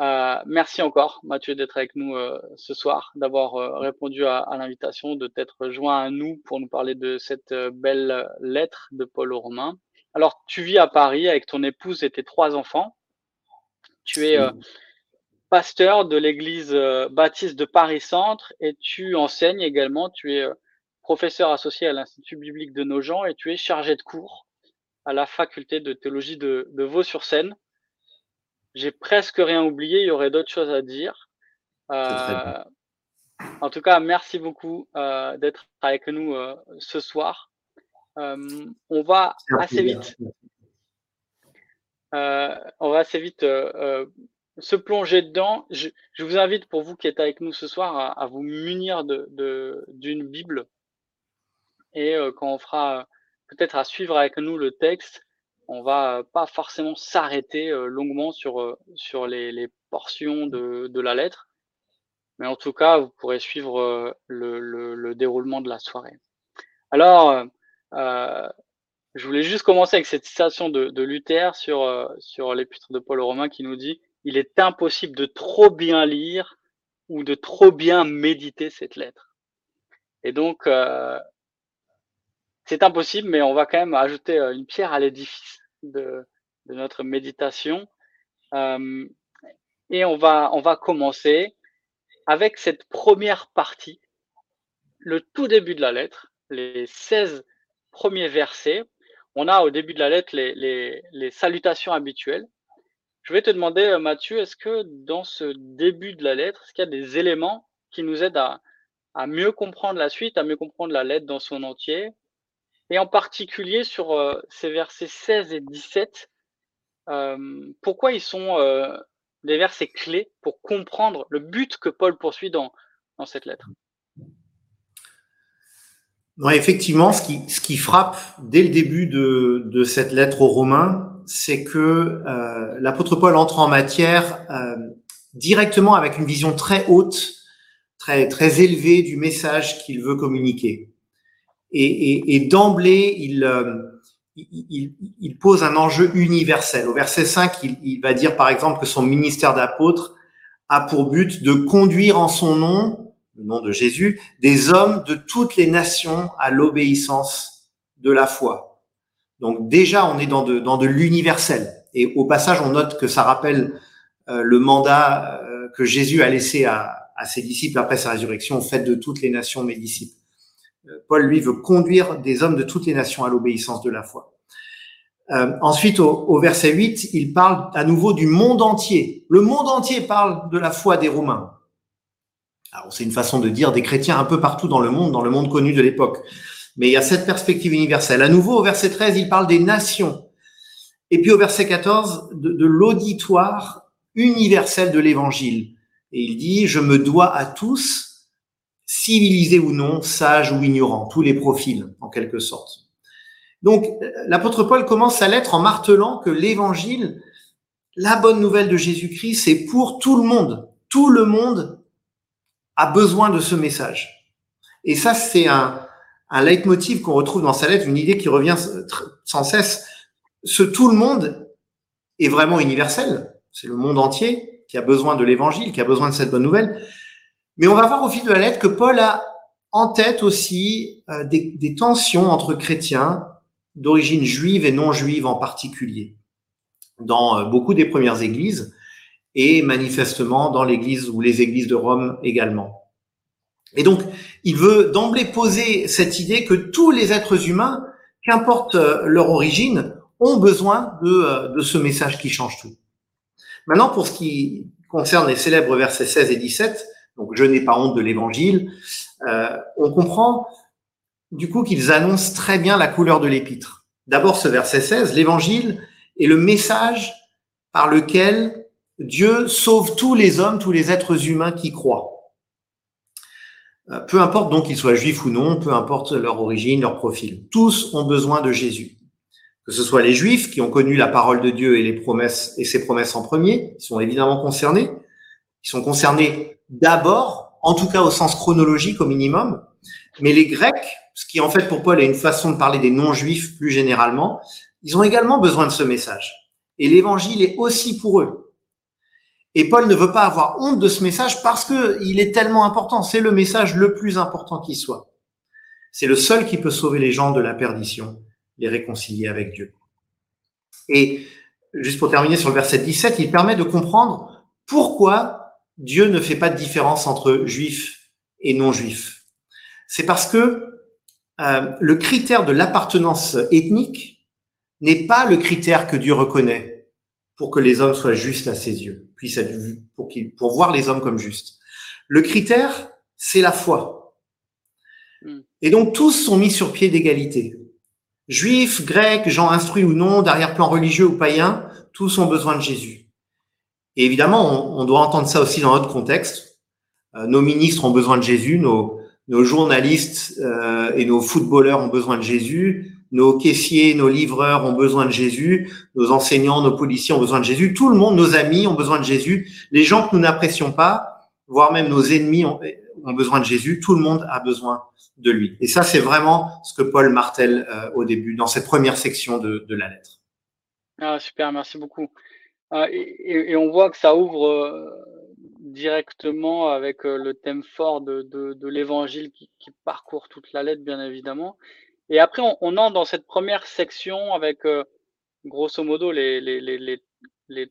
Euh, merci encore, Mathieu, d'être avec nous euh, ce soir, d'avoir euh, répondu à, l'invitation, de t'être joint à nous pour nous parler de cette belle lettre de Paul aux Romains. Alors, tu vis à Paris avec ton épouse et tes trois enfants. Tu es pasteur de l'église baptiste de Paris-Centre et tu enseignes également. Tu es professeur associé à l'Institut biblique de Nogent et tu es chargé de cours à la faculté de théologie de, de Vaux-sur-Seine. J'ai presque rien oublié, il y aurait d'autres choses à dire. Euh, en tout cas, merci beaucoup euh, d'être avec nous euh, ce soir. on va assez vite. on va assez vite se plonger dedans. Je, vous invite, pour vous qui êtes avec nous ce soir, à, vous munir d'une de, Bible. Et quand on fera peut-être à suivre avec nous le texte, on va pas forcément s'arrêter euh, longuement sur, euh, les, portions de, la lettre. Mais en tout cas, vous pourrez suivre euh, le, déroulement de la soirée. Alors, je voulais juste commencer avec cette citation de, Luther sur, sur l'épître de Paul aux Romains qui nous dit Il est impossible de trop bien lire ou de trop bien méditer cette lettre. Et donc, c'est impossible, mais on va quand même ajouter une pierre à l'édifice de, notre méditation. Euh, et on va, on va commencer avec cette première partie, le tout début de la lettre, les 16 premiers versets. On a au début de la lettre les, les, salutations habituelles. Je vais te demander, euh, Mathieu, est-ce que dans ce début de la lettre, est-ce qu'il y a des éléments qui nous aident à, à mieux comprendre la suite, à mieux comprendre la lettre dans son entier? Et en particulier sur euh, ces versets 16 et 17, euh, pourquoi ils sont euh, des versets clés pour comprendre le but que Paul poursuit dans, dans cette lettre? Ouais, effectivement, ce qui, ce qui frappe dès le début de, de cette lettre aux Romains, c'est que l'apôtre Paul entre en matière directement avec une vision très haute, très, très élevée du message qu'il veut communiquer. Et, d'emblée, il, euh, il, pose un enjeu universel. Au verset 5, il, va dire par exemple que son ministère d'apôtre a pour but de conduire en son nom, le nom de Jésus, des hommes de toutes les nations à l'obéissance de la foi. Donc déjà, on est dans de, l'universel. Et au passage, on note que ça rappelle euh, le mandat euh, que Jésus a laissé à, à, ses disciples après sa résurrection, fait de toutes les nations mes disciples. Paul, lui, veut conduire des hommes de toutes les nations à l'obéissance de la foi. Euh, ensuite, au, verset 8, il parle à nouveau du monde entier. Le monde entier parle de la foi des Romains. Alors, c'est une façon de dire des chrétiens un peu partout dans le monde, dans le monde connu de l'époque. Mais il y a cette perspective universelle. À nouveau, au verset 13, il parle des nations. Et puis au verset 14, de, de l'auditoire universel de l'évangile. Et il dit, je me dois à tous civilisés ou non, sages ou ignorants, tous les profils en quelque sorte. Donc l'apôtre Paul commence sa lettre en martelant que l'évangile, la bonne nouvelle de Jésus-Christ, c'est pour tout le monde. Tout le monde a besoin de ce message. Et ça, c'est un, un leitmotiv qu'on retrouve dans sa lettre, une idée qui revient sans cesse. Ce tout le monde est vraiment universel. C'est le monde entier qui a besoin de l'évangile, qui a besoin de cette bonne nouvelle. Mais on va voir au fil de la lettre que Paul a en tête aussi euh, des, tensions entre chrétiens d'origine juive et non juive en particulier, dans euh, beaucoup des premières églises et manifestement dans l'église ou les églises de Rome également. Et donc, il veut d'emblée poser cette idée que tous les êtres humains, qu'importe euh, leur origine, ont besoin de ce message qui change tout. Maintenant, pour ce qui concerne les célèbres versets 16 et 17, donc je n'ai pas honte de l'évangile, euh, on comprend du coup qu'ils annoncent très bien la couleur de l'épître. D'abord ce verset 16, l'évangile est le message par lequel Dieu sauve tous les hommes, tous les êtres humains qui croient. Euh, peu importe donc qu'ils soient juifs ou non, peu importe leur origine, leur profil. Tous ont besoin de Jésus. Que ce soit les juifs qui ont connu la parole de Dieu et les promesses et ses promesses en premier, ils sont évidemment concernés. Ils sont concernés d'abord, en tout cas au sens chronologique au minimum, mais les Grecs, ce qui en fait pour Paul est une façon de parler des non-juifs plus généralement, ils ont également besoin de ce message. Et l'évangile est aussi pour eux. Et Paul ne veut pas avoir honte de ce message parce que il est tellement important. C'est le message le plus important qui soit. C'est le seul qui peut sauver les gens de la perdition, les réconcilier avec Dieu. Et juste pour terminer sur le verset 17, il permet de comprendre pourquoi Dieu ne fait pas de différence entre juifs et non-juifs. C'est parce que euh, le critère de l'appartenance ethnique n'est pas le critère que Dieu reconnaît pour que les hommes soient justes à ses yeux, puissent être pour, pour voir les hommes comme justes. Le critère, c'est la foi. Hmm. Et donc tous sont mis sur pied d'égalité. Juifs, grecs, gens instruits ou non, d'arrière-plan religieux ou païens, tous ont besoin de Jésus. Et évidemment, on, doit entendre ça aussi dans notre contexte. Euh, nos ministres ont besoin de Jésus, nos, nos journalistes euh, et nos footballeurs ont besoin de Jésus, nos caissiers, nos livreurs ont besoin de Jésus, nos enseignants, nos policiers ont besoin de Jésus, tout le monde, nos amis ont besoin de Jésus, les gens que nous n'apprécions pas, voire même nos ennemis ont, besoin de Jésus, tout le monde a besoin de lui. Et ça, c'est vraiment ce que Paul martèle euh, au début, dans cette première section de, la lettre. Ah, super, merci beaucoup. Euh, et, on voit que ça ouvre euh, directement avec le thème fort de, l'évangile qui, parcourt toute la lettre, bien évidemment. Et après, on, entre dans cette première section avec, euh, grosso modo, les,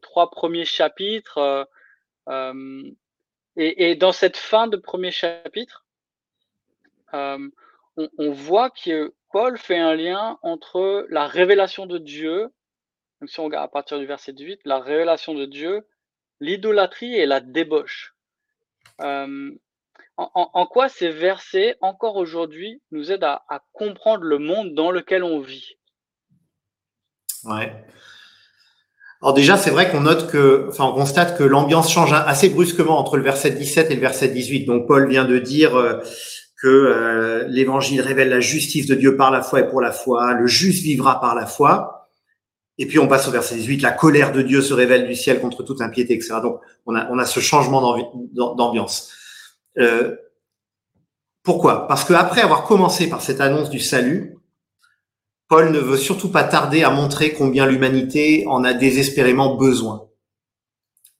trois premiers chapitres. Euh, euh, et, et, dans cette fin de premier chapitre, on, on, voit que Paul fait un lien entre la révélation de Dieu, donc si on regarde à partir du verset 18, la révélation de Dieu, l'idolâtrie et la débauche. Euh, en, quoi ces versets, encore aujourd'hui, nous aident à, comprendre le monde dans lequel on vit? Ouais. Alors déjà, c'est vrai qu'on note que, enfin, on constate que l'ambiance change assez brusquement entre le verset 17 et le verset 18. Donc Paul vient de dire euh, que euh, l'évangile révèle la justice de Dieu par la foi et pour la foi. Le juste vivra par la foi. Et puis on passe au verset 18, la colère de Dieu se révèle du ciel contre toute impiété, etc. Donc on a, on a ce changement d'ambiance. Euh, pourquoi? Parce qu'après avoir commencé par cette annonce du salut, Paul ne veut surtout pas tarder à montrer combien l'humanité en a désespérément besoin.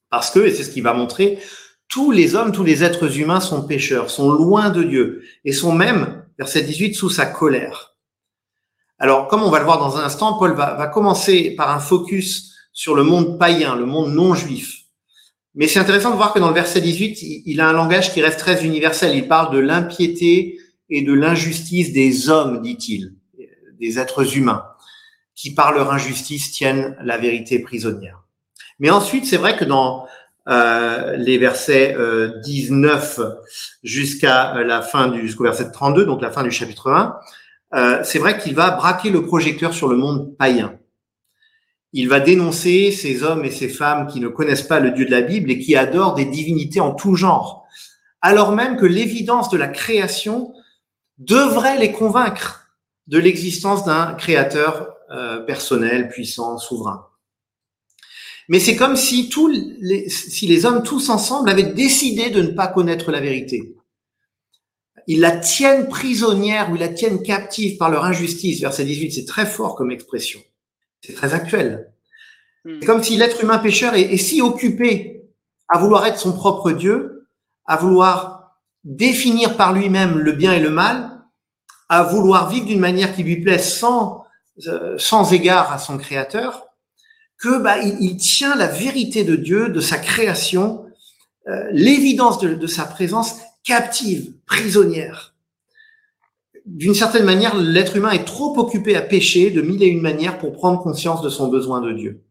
Parce que, et c'est ce qu'il va montrer, tous les hommes, tous les êtres humains sont pécheurs, sont loin de Dieu et sont même, verset 18, sous sa colère. Alors, comme on va le voir dans un instant, Paul va, va commencer par un focus sur le monde païen, le monde non juif. Mais c'est intéressant de voir que dans le verset 18, il a un langage qui reste très universel. Il parle de l'impiété et de l'injustice des hommes, dit-il, des êtres humains, qui par leur injustice tiennent la vérité prisonnière. Mais ensuite, c'est vrai que dans euh, les versets euh, 19 jusqu'à la fin du jusqu'au verset 32, donc la fin du chapitre 1, euh, c'est vrai qu'il va braquer le projecteur sur le monde païen il va dénoncer ces hommes et ces femmes qui ne connaissent pas le Dieu de la Bible et qui adorent des divinités en tout genre, alors même que l'évidence de la création devrait les convaincre de l'existence d'un créateur euh, personnel, puissant, souverain. Mais c'est comme si, tous les, si les hommes tous ensemble avaient décidé de ne pas connaître la vérité. Ils la tiennent prisonnière ou ils la tiennent captive par leur injustice. Verset 18, c'est très fort comme expression. C'est très actuel. Hmm. C'est comme si l'être humain pécheur est, si occupé à vouloir être son propre Dieu, à vouloir définir par lui-même le bien et le mal, à vouloir vivre d'une manière qui lui plaise sans, euh, sans égard à son créateur, que bah, il, tient la vérité de Dieu, de sa création, euh, l'évidence de, de sa présence captive, prisonnière d'une certaine manière, l'être humain est trop occupé à pécher de mille et une manières pour prendre conscience de son besoin de Dieu.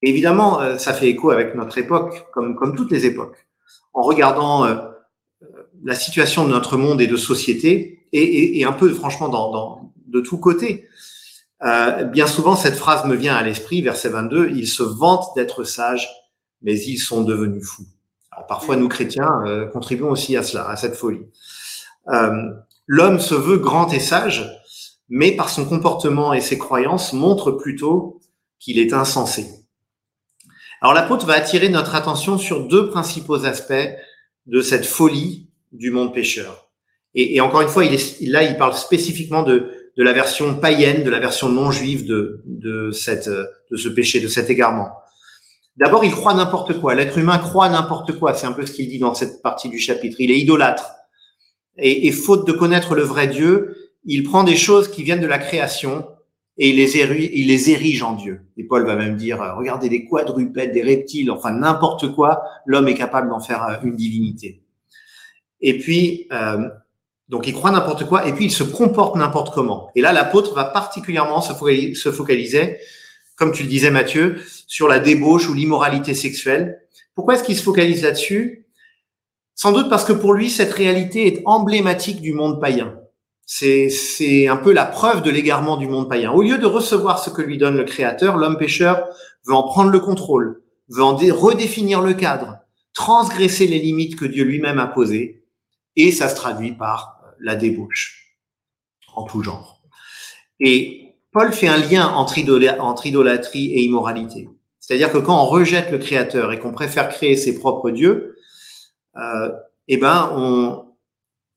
évidemment, euh, ça fait écho avec notre époque, comme, comme toutes les époques. En regardant euh, euh, la situation de notre monde et de société, et, et, un peu franchement dans, de tous côtés, bien souvent cette phrase me vient à l'esprit, verset 22, il se vante d'être sage, mais ils sont devenus fous. Parfois, nous chrétiens euh, contribuons aussi à cela, à cette folie. Euh, L'homme se veut grand et sage, mais par son comportement et ses croyances montre plutôt qu'il est insensé. Alors l'apôtre va attirer notre attention sur deux principaux aspects de cette folie du monde pécheur. Et, et encore une fois, il là, il parle spécifiquement de, de la version païenne, de la version non juive de, de, cette, de ce péché, de cet égarement. D'abord, il croit n'importe quoi. L'être humain croit n'importe quoi. C'est un peu ce qu'il dit dans cette partie du chapitre. Il est idolâtre. Et, faute de connaître le vrai Dieu, il prend des choses qui viennent de la création et il les, érige, il les érige en Dieu. Et Paul va même dire, euh, regardez des quadrupèdes, des reptiles, enfin n'importe quoi, l'homme est capable d'en faire euh, une divinité. Et puis, euh, donc il croit n'importe quoi, et puis il se comporte n'importe comment. Et là, l'apôtre va particulièrement se focaliser, comme tu le disais Mathieu, sur la débauche ou l'immoralité sexuelle. Pourquoi est-ce qu'il se focalise là-dessus? Sans doute parce que pour lui, cette réalité est emblématique du monde païen. C'est un peu la preuve de l'égarement du monde païen. Au lieu de recevoir ce que lui donne le Créateur, l'homme pécheur veut en prendre le contrôle, veut en redéfinir le cadre, transgresser les limites que Dieu lui-même a posées, et ça se traduit par la débauche en tout genre. Et Paul fait un lien entre, idolâtrie et immoralité. C'est-à-dire que quand on rejette le Créateur et qu'on préfère créer ses propres dieux, euh, eh ben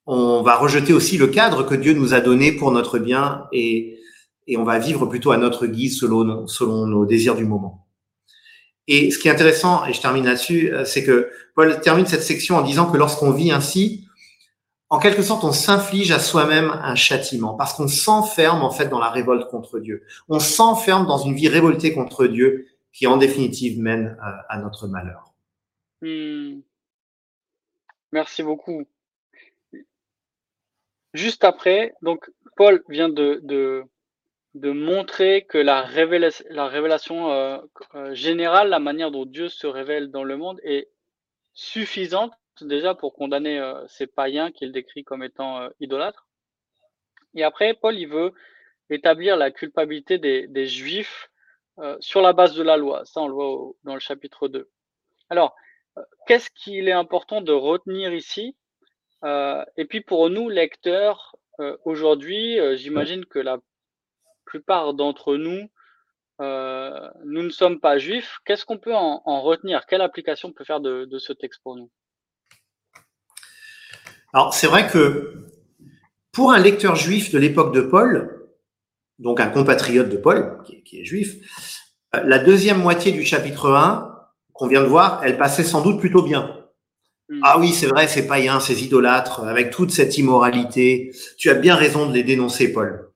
on, va rejeter aussi le cadre que Dieu nous a donné pour notre bien et, et on va vivre plutôt à notre guise selon, selon nos désirs du moment. Et ce qui est intéressant, et je termine là-dessus, euh, c'est que Paul termine cette section en disant que lorsqu'on vit ainsi, en quelque sorte, on s'inflige à soi-même un châtiment parce qu'on s'enferme en fait dans la révolte contre Dieu. On s'enferme dans une vie révoltée contre Dieu qui, en définitive, mène à, euh, à notre malheur. Hmm. Merci beaucoup. Juste après, donc Paul vient de, montrer que la révélation, la révélation euh, euh, générale, la manière dont Dieu se révèle dans le monde est suffisante déjà pour condamner euh, ces païens qu'il décrit comme étant idolâtres. Et après, Paul, il veut établir la culpabilité des, Juifs sur la base de la loi. Ça, on le voit dans le chapitre 2. Alors, qu'est-ce qu'il est important de retenir ici? Euh, et puis pour nous, lecteurs, euh, aujourd'hui, euh, j'imagine que la plupart d'entre nous, nous ne sommes pas juifs. Qu'est-ce qu'on peut en, retenir? Quelle application on peut faire de, ce texte pour nous? Alors c'est vrai que pour un lecteur juif de l'époque de Paul, donc un compatriote de Paul, qui qui est, juif, la deuxième moitié du chapitre 1 qu'on vient de voir, elle passait sans doute plutôt bien. Hmm. Ah oui, c'est vrai, c'est païen, ces idolâtres, avec toute cette immoralité. Tu as bien raison de les dénoncer, Paul.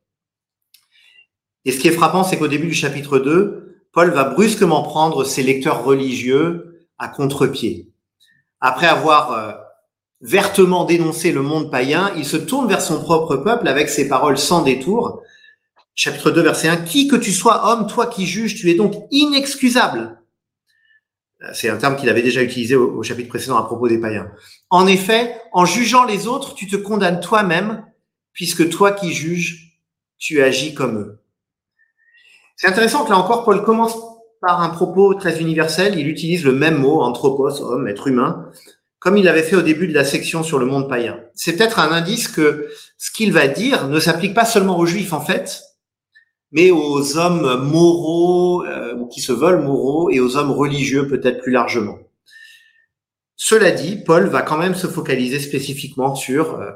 Et ce qui est frappant, c'est qu'au début du chapitre 2, Paul va brusquement prendre ses lecteurs religieux à contre-pied. Après avoir euh, vertement dénoncé le monde païen, il se tourne vers son propre peuple avec ses paroles sans détour. Chapitre 2, verset 1. Qui que tu sois, homme, toi qui juges, tu es donc inexcusable c'est un terme qu'il avait déjà utilisé au, chapitre précédent à propos des païens. En effet, en jugeant les autres, tu te condamnes toi-même, puisque toi qui juges, tu agis comme eux. C'est intéressant que là encore, Paul commence par un propos très universel. Il utilise le même mot, anthropos, homme, être humain, comme il avait fait au début de la section sur le monde païen. C'est peut-être un indice que ce qu'il va dire ne s'applique pas seulement aux juifs, en fait, mais aux hommes moraux euh, ou qui se veulent moraux et aux hommes religieux peut-être plus largement. Cela dit, Paul va quand même se focaliser spécifiquement sur euh,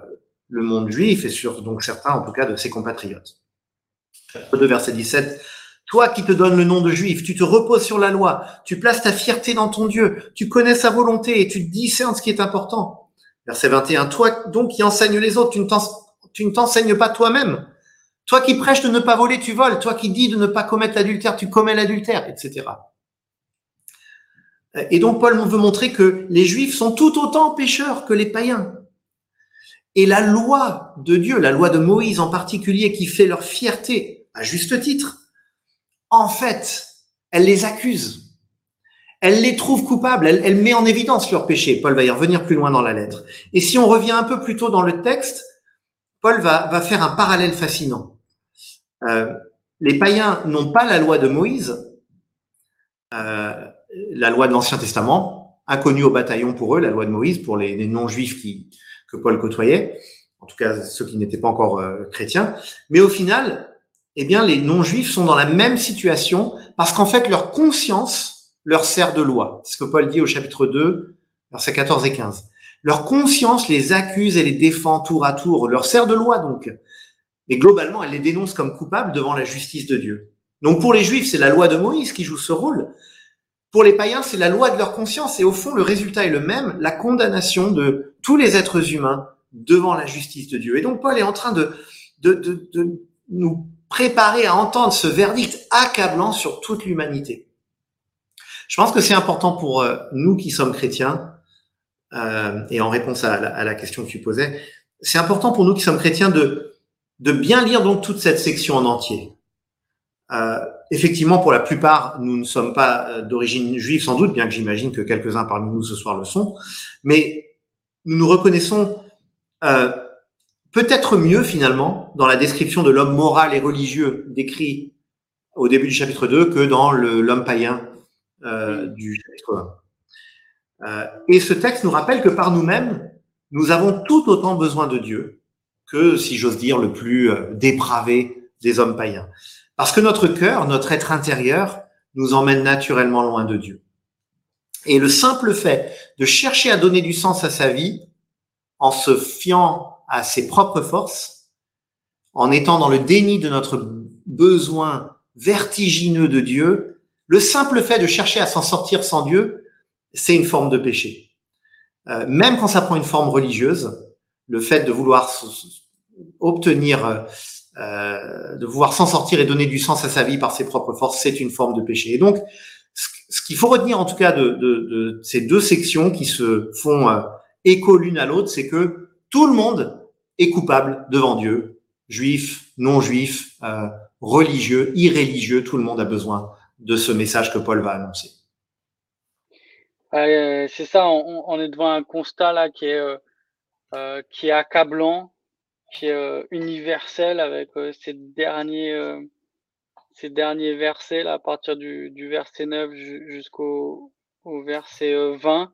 le monde juif et sur donc certains en tout cas de ses compatriotes. 2 verset 17. Toi qui te donnes le nom de juif, tu te reposes sur la loi, tu places ta fierté dans ton Dieu, tu connais sa volonté et tu discernes ce qui est important. Verset 21. Toi donc qui enseignes les autres, tu ne t'enseignes pas toi-même. Toi qui prêches de ne pas voler, tu voles. Toi qui dis de ne pas commettre l'adultère, tu commets l'adultère, etc. Et donc Paul veut montrer que les Juifs sont tout autant pécheurs que les païens. Et la loi de Dieu, la loi de Moïse en particulier, qui fait leur fierté, à juste titre, en fait, elle les accuse. Elle les trouve coupables, elle, met en évidence leur péché. Paul va y revenir plus loin dans la lettre. Et si on revient un peu plus tôt dans le texte, Paul va, va faire un parallèle fascinant. Euh, les païens n'ont pas la loi de Moïse. Euh, la loi de l'Ancien Testament, inconnue au bataillon pour eux, la loi de Moïse, pour les, non-juifs qui, que Paul côtoyait, en tout cas ceux qui n'étaient pas encore euh, chrétiens. Mais au final, eh bien, les non-juifs sont dans la même situation parce qu'en fait, leur conscience leur sert de loi. C'est ce que Paul dit au chapitre 2, versets 14 et 15. Leur conscience les accuse et les défend tour à tour, leur sert de loi donc. Mais globalement, elle les dénonce comme coupables devant la justice de Dieu. Donc pour les Juifs, c'est la loi de Moïse qui joue ce rôle. Pour les païens, c'est la loi de leur conscience. Et au fond, le résultat est le même, la condamnation de tous les êtres humains devant la justice de Dieu. Et donc Paul est en train de, de, de, de nous préparer à entendre ce verdict accablant sur toute l'humanité. Je pense que c'est important pour euh, nous qui sommes chrétiens, euh, et en réponse à la, à la, question que tu posais, c'est important pour nous qui sommes chrétiens de, de bien lire donc toute cette section en entier. Euh, effectivement, pour la plupart, nous ne sommes pas euh, d'origine juive, sans doute, bien que j'imagine que quelques-uns parmi nous ce soir le sont, mais nous nous reconnaissons euh, peut-être mieux finalement dans la description de l'homme moral et religieux décrit au début du chapitre 2 que dans l'homme païen euh, du chapitre 1. Euh, et ce texte nous rappelle que par nous-mêmes, nous avons tout autant besoin de Dieu que, si j'ose dire, le plus euh, dépravé des hommes païens. Parce que notre cœur, notre être intérieur, nous emmène naturellement loin de Dieu. Et le simple fait de chercher à donner du sens à sa vie en se fiant à ses propres forces, en étant dans le déni de notre besoin vertigineux de Dieu, le simple fait de chercher à s'en sortir sans Dieu, c'est une forme de péché. Euh, même quand ça prend une forme religieuse, le fait de vouloir obtenir euh, de vouloir s'en sortir et donner du sens à sa vie par ses propres forces, c'est une forme de péché. Et donc, ce qu'il faut retenir en tout cas de, de, de, ces deux sections qui se font euh, écho l'une à l'autre, c'est que tout le monde est coupable devant Dieu, juif, non juif, euh, religieux, irréligieux, tout le monde a besoin de ce message que Paul va annoncer. Euh, c'est ça, on, on, est devant un constat là qui est, euh, qui est accablant qui est euh, universel avec euh, ces derniers euh, ces derniers versets là, à partir du, du verset 9 jusqu'au au verset 20.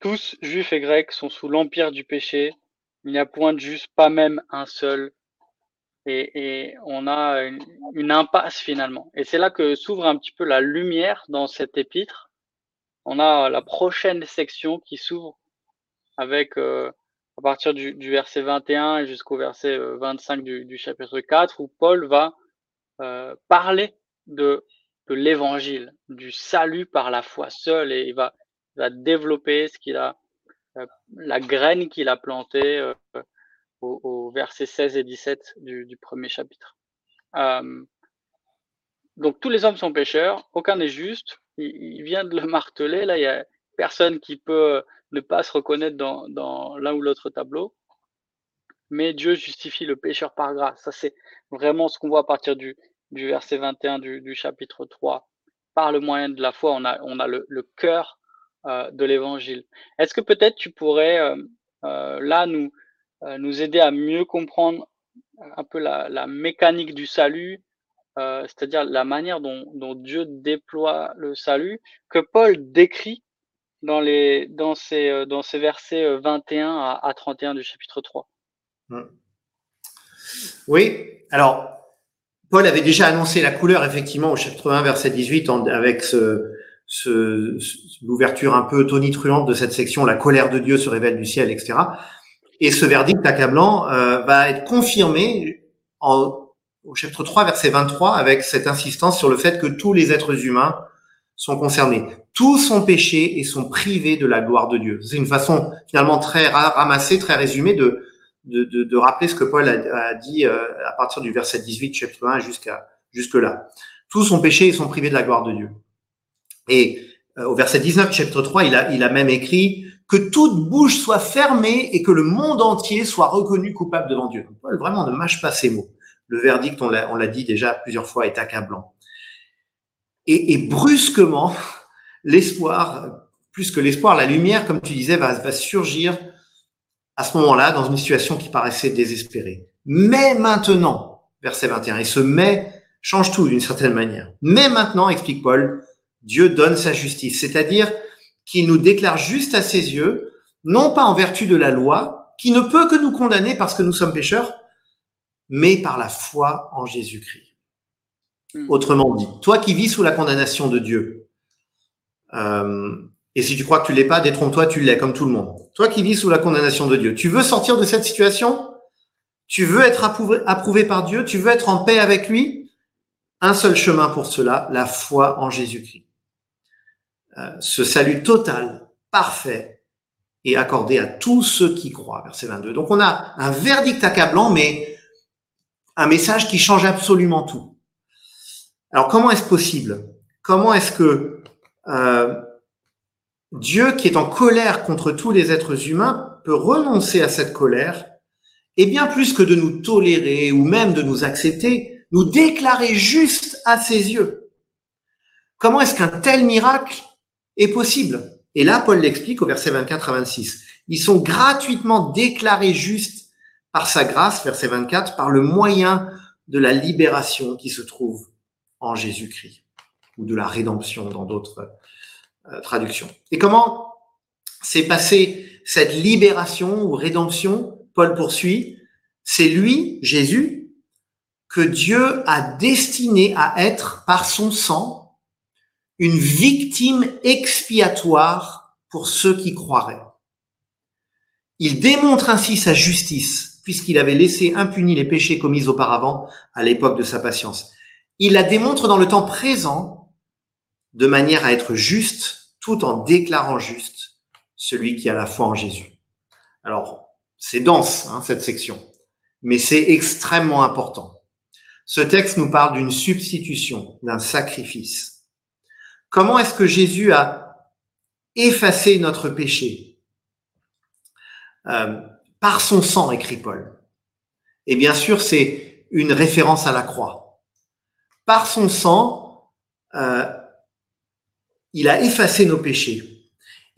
Tous, juifs et grecs, sont sous l'empire du péché. Il n'y a point de juste, pas même un seul. Et, on a une, impasse finalement. Et c'est là que s'ouvre un petit peu la lumière dans cet épître. On a la prochaine section qui s'ouvre avec euh, à partir du, verset 21 jusqu'au verset 25 euh, du, chapitre 4, où Paul va euh, parler de, de l'évangile, du salut par la foi seule, et il va, va développer ce qu'il a, euh, la graine qu'il a plantée euh, au, au, verset 16 et 17 du, premier chapitre. Euh, donc tous les hommes sont pécheurs, aucun n'est juste. Il, vient de le marteler. Là, il y a personne qui peut ne pas se reconnaître dans, l'un ou l'autre tableau. Mais Dieu justifie le pécheur par grâce. Ça, c'est vraiment ce qu'on voit à partir du, verset 21 du, chapitre 3. Par le moyen de la foi, on a, on a le, cœur de l'évangile. Est-ce que peut-être tu pourrais euh, euh, là nous, euh, nous aider à mieux comprendre un peu la, mécanique du salut, euh, c'est-à-dire la manière dont, Dieu déploie le salut, que Paul décrit dans, les, dans, ces, euh, dans ces versets 21 euh, à, à 31 du chapitre 3. Hmm. Oui, alors Paul avait déjà annoncé la couleur effectivement au chapitre 1 verset 18 en, avec ce, ce, l'ouverture un peu tonitruante de cette section, la colère de Dieu se révèle du ciel, etc. Et ce verdict accablant euh, va être confirmé en, au chapitre 3 verset 23 avec cette insistance sur le fait que tous les êtres humains sont concernés. Tous sont péchés et sont privés de la gloire de Dieu. C'est une façon finalement très ramassée, très résumée de, rappeler ce que Paul a, dit euh, à partir du verset 18, chapitre 1 jusqu'à jusque là. Tous sont péchés et sont privés de la gloire de Dieu. Et euh, au verset 19, chapitre 3, il a, il a même écrit que toute bouche soit fermée et que le monde entier soit reconnu coupable devant Dieu. Paul vraiment ne mâche pas ces mots. Le verdict, on l'a dit déjà plusieurs fois, est accablant. Et, et brusquement, l'espoir, plus que l'espoir, la lumière, comme tu disais, va, va surgir à ce moment-là dans une situation qui paraissait désespérée. Mais maintenant, verset 21, et ce mais change tout d'une certaine manière. Mais maintenant, explique Paul, Dieu donne sa justice, c'est-à-dire qu'il nous déclare juste à ses yeux, non pas en vertu de la loi, qui ne peut que nous condamner parce que nous sommes pécheurs, mais par la foi en Jésus-Christ. Hmm. Autrement dit, toi qui vis sous la condamnation de Dieu, euh, et si tu crois que tu l'es pas, détrompe-toi, tu l'es comme tout le monde. Toi qui vis sous la condamnation de Dieu, tu veux sortir de cette situation? Tu veux être approuvé, approuvé par Dieu? Tu veux être en paix avec lui? Un seul chemin pour cela, la foi en Jésus-Christ. Euh, ce salut total, parfait, est accordé à tous ceux qui croient, verset 22. Donc on a un verdict accablant, mais un message qui change absolument tout. Alors comment est-ce possible? Comment est-ce que euh, Dieu, qui est en colère contre tous les êtres humains, peut renoncer à cette colère et bien plus que de nous tolérer ou même de nous accepter, nous déclarer juste à ses yeux? Comment est-ce qu'un tel miracle est possible Et là, Paul l'explique au verset 24 à 26. Ils sont gratuitement déclarés justes par sa grâce, verset 24, par le moyen de la libération qui se trouve en Jésus-Christ, ou de la rédemption dans d'autres euh, traduction. Et comment s'est passée cette libération ou rédemption? Paul poursuit, c'est lui, Jésus, que Dieu a destiné à être par son sang une victime expiatoire pour ceux qui croiraient. Il démontre ainsi sa justice, puisqu'il avait laissé impunis les péchés commis auparavant à l'époque de sa patience. Il la démontre dans le temps présent de manière à être juste tout en déclarant juste celui qui a la foi en Jésus. Alors, c'est dense, hein, cette section, mais c'est extrêmement important. Ce texte nous parle d'une substitution, d'un sacrifice. Comment est-ce que Jésus a effacé notre péché euh, Par son sang, écrit Paul. Et bien sûr, c'est une référence à la croix. Par son sang, euh, il a effacé nos péchés.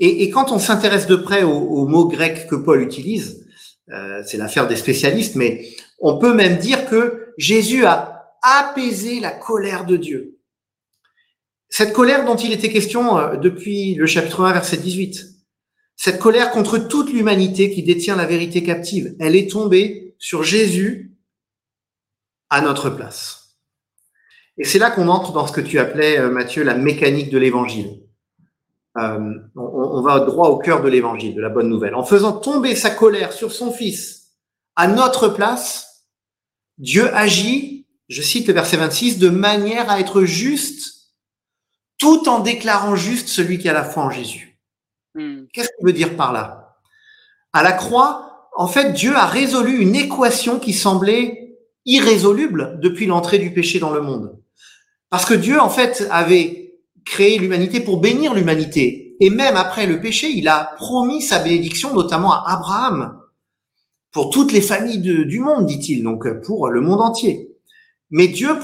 Et, quand on s'intéresse de près au, mot grec que Paul utilise, euh, c'est l'affaire des spécialistes, mais on peut même dire que Jésus a apaisé la colère de Dieu. Cette colère dont il était question euh, depuis le chapitre 1, verset 18. Cette colère contre toute l'humanité qui détient la vérité captive, elle est tombée sur Jésus à notre place. Et c'est là qu'on entre dans ce que tu appelais, euh, Mathieu, la mécanique de l'évangile. Euh, on, va droit au cœur de l'évangile, de la bonne nouvelle. En faisant tomber sa colère sur son fils à notre place, Dieu agit, je cite le verset 26, de manière à être juste, tout en déclarant juste celui qui a la foi en Jésus. Hmm. Qu'est-ce qu'il veut dire par là? À la croix, en fait, Dieu a résolu une équation qui semblait irrésoluble depuis l'entrée du péché dans le monde. Parce que Dieu, en fait, avait créé l'humanité pour bénir l'humanité. Et même après le péché, il a promis sa bénédiction, notamment à Abraham, pour toutes les familles du monde, dit-il, donc pour le monde entier. Mais Dieu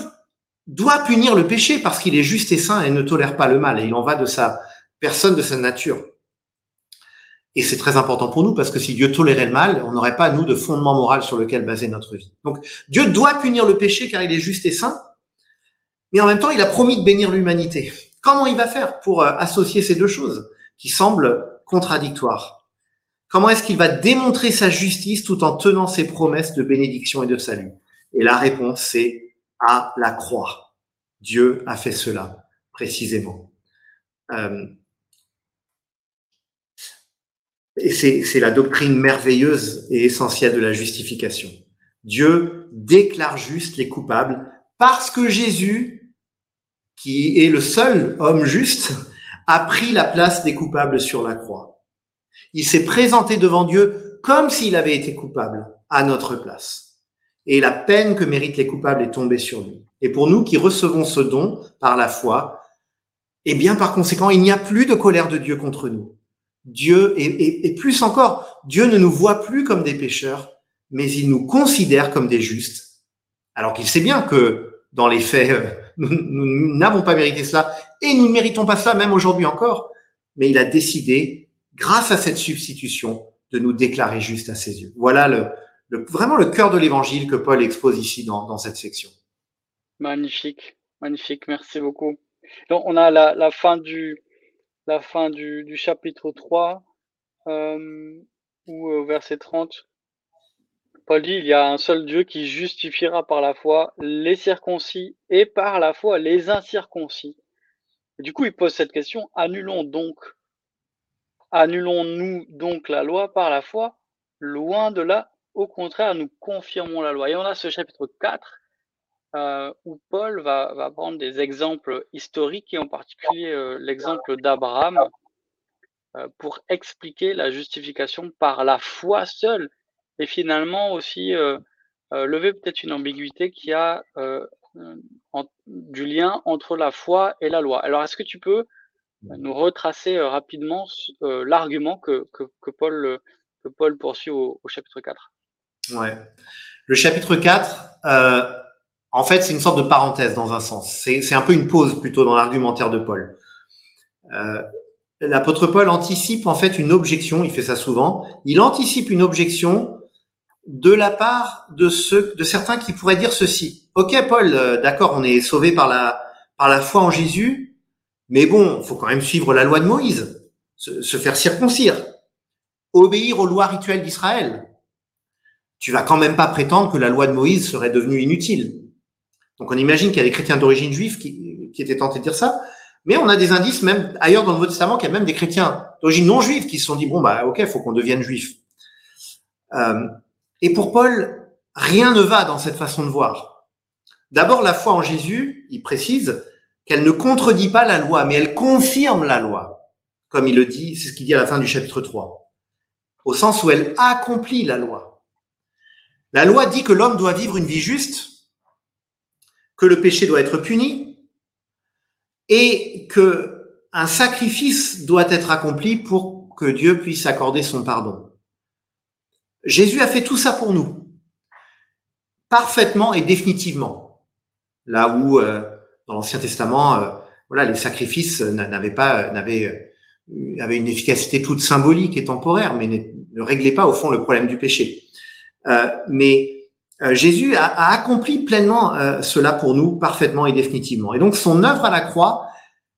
doit punir le péché parce qu'il est juste et saint et ne tolère pas le mal. Et il en va de sa personne, de sa nature. Et c'est très important pour nous parce que si Dieu tolérait le mal, on n'aurait pas, nous, de fondement moral sur lequel baser notre vie. Donc, Dieu doit punir le péché car il est juste et saint, mais en même temps, il a promis de bénir l'humanité. Comment il va faire pour euh, associer ces deux choses qui semblent contradictoires? Comment est-ce qu'il va démontrer sa justice tout en tenant ses promesses de bénédiction et de salut? Et la réponse, c'est à la croix. Dieu a fait cela précisément. Euh, et c'est la doctrine merveilleuse et essentielle de la justification. Dieu déclare juste les coupables parce que Jésus, qui est le seul homme juste, a pris la place des coupables sur la croix. Il s'est présenté devant Dieu comme s'il avait été coupable à notre place. Et la peine que méritent les coupables est tombée sur lui. Et pour nous qui recevons ce don par la foi, eh bien, par conséquent, il n'y a plus de colère de Dieu contre nous. Dieu, et, plus encore, Dieu ne nous voit plus comme des pécheurs, mais il nous considère comme des justes, alors qu'il sait bien que dans les faits, euh, nous n'avons pas mérité cela et nous ne méritons pas cela même aujourd'hui encore. Mais il a décidé, grâce à cette substitution, de nous déclarer juste à ses yeux. Voilà le, vraiment le cœur de l'évangile que Paul expose ici dans, dans cette section. Magnifique, magnifique, merci beaucoup. Donc, on a la, la fin du, la fin du, du chapitre 3, euh, où au verset 30, Paul dit, il y a un seul Dieu qui justifiera par la foi les circoncis et par la foi les incirconcis. du coup, il pose cette question, annulons donc, annulons-nous donc la loi par la foi Loin de là, au contraire, nous confirmons la loi. Et on a ce chapitre 4 euh, où Paul va, prendre des exemples historiques et en particulier euh, l'exemple d'Abraham euh, pour expliquer la justification par la foi seule et finalement aussi lever peut-être une ambiguïté qui a du lien entre la foi et la loi. Alors, est-ce que tu peux nous retracer rapidement l'argument que, Paul, poursuit au, chapitre 4 Ouais. Le chapitre 4, euh, en fait, c'est une sorte de parenthèse dans un sens. C'est un peu une pause plutôt dans l'argumentaire de Paul. Euh, L'apôtre Paul anticipe en fait une objection, il fait ça souvent, il anticipe une objection de la part de ceux, de certains qui pourraient dire ceci. Ok, Paul, euh, d'accord, on est sauvé par la, par la foi en Jésus, mais bon, faut quand même suivre la loi de Moïse, se, se faire circoncire, obéir aux lois rituelles d'Israël. Tu vas quand même pas prétendre que la loi de Moïse serait devenue inutile. Donc on imagine qu'il y a des chrétiens d'origine juive qui, étaient tentés de dire ça, mais on a des indices même ailleurs dans le Nouveau Testament qu'il y a même des chrétiens d'origine non juive qui se sont dit bon bah ok, faut qu'on devienne juif. Euh, et pour Paul, rien ne va dans cette façon de voir. D'abord, la foi en Jésus, il précise qu'elle ne contredit pas la loi, mais elle confirme la loi, comme il le dit, c'est ce qu'il dit à la fin du chapitre 3, au sens où elle accomplit la loi. La loi dit que l'homme doit vivre une vie juste, que le péché doit être puni, et que un sacrifice doit être accompli pour que Dieu puisse accorder son pardon. Jésus a fait tout ça pour nous, parfaitement et définitivement. Là où euh, dans l'Ancien Testament, euh, voilà, les sacrifices n'avaient pas, n'avaient, euh, avaient une efficacité toute symbolique et temporaire, mais ne réglaient pas au fond le problème du péché. Euh, mais euh, Jésus a, a, accompli pleinement euh, cela pour nous, parfaitement et définitivement. Et donc son œuvre à la croix,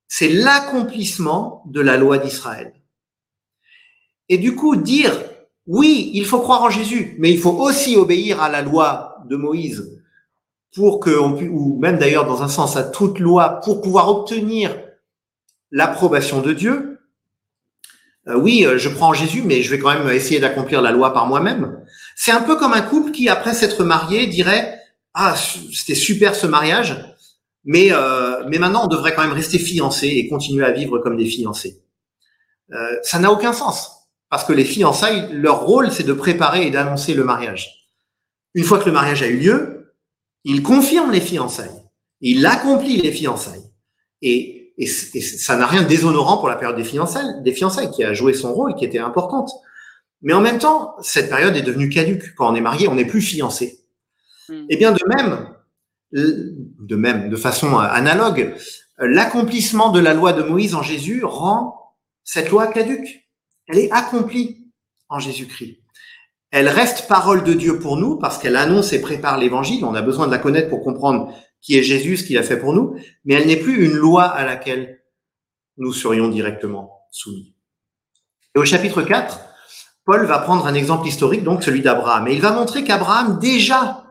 c'est l'accomplissement de la loi d'Israël. Et du coup, dire oui, il faut croire en Jésus, mais il faut aussi obéir à la loi de Moïse pour que, on, ou même d'ailleurs dans un sens à toute loi, pour pouvoir obtenir l'approbation de Dieu. Euh, oui, je crois en Jésus, mais je vais quand même essayer d'accomplir la loi par moi-même. C'est un peu comme un couple qui, après s'être marié, dirait ah c'était super ce mariage, mais euh, mais maintenant on devrait quand même rester fiancés et continuer à vivre comme des fiancés. Euh, ça n'a aucun sens. Parce que les fiançailles, leur rôle, c'est de préparer et d'annoncer le mariage. Une fois que le mariage a eu lieu, il confirme les fiançailles. Il accomplit les fiançailles. Et, ça n'a rien de déshonorant pour la période des fiançailles, des fiançailles, qui a joué son rôle, qui était importante. Mais en même temps, cette période est devenue caduque. Quand on est marié, on n'est plus fiancé. Mm. Et bien de même, de même, de façon analogue, l'accomplissement de la loi de Moïse en Jésus rend cette loi caduque elle est accomplie en Jésus-Christ. Elle reste parole de Dieu pour nous parce qu'elle annonce et prépare l'évangile. On a besoin de la connaître pour comprendre qui est Jésus, ce qu'il a fait pour nous, mais elle n'est plus une loi à laquelle nous serions directement soumis. Et au chapitre 4, Paul va prendre un exemple historique, donc celui d'Abraham, et il va montrer qu'Abraham déjà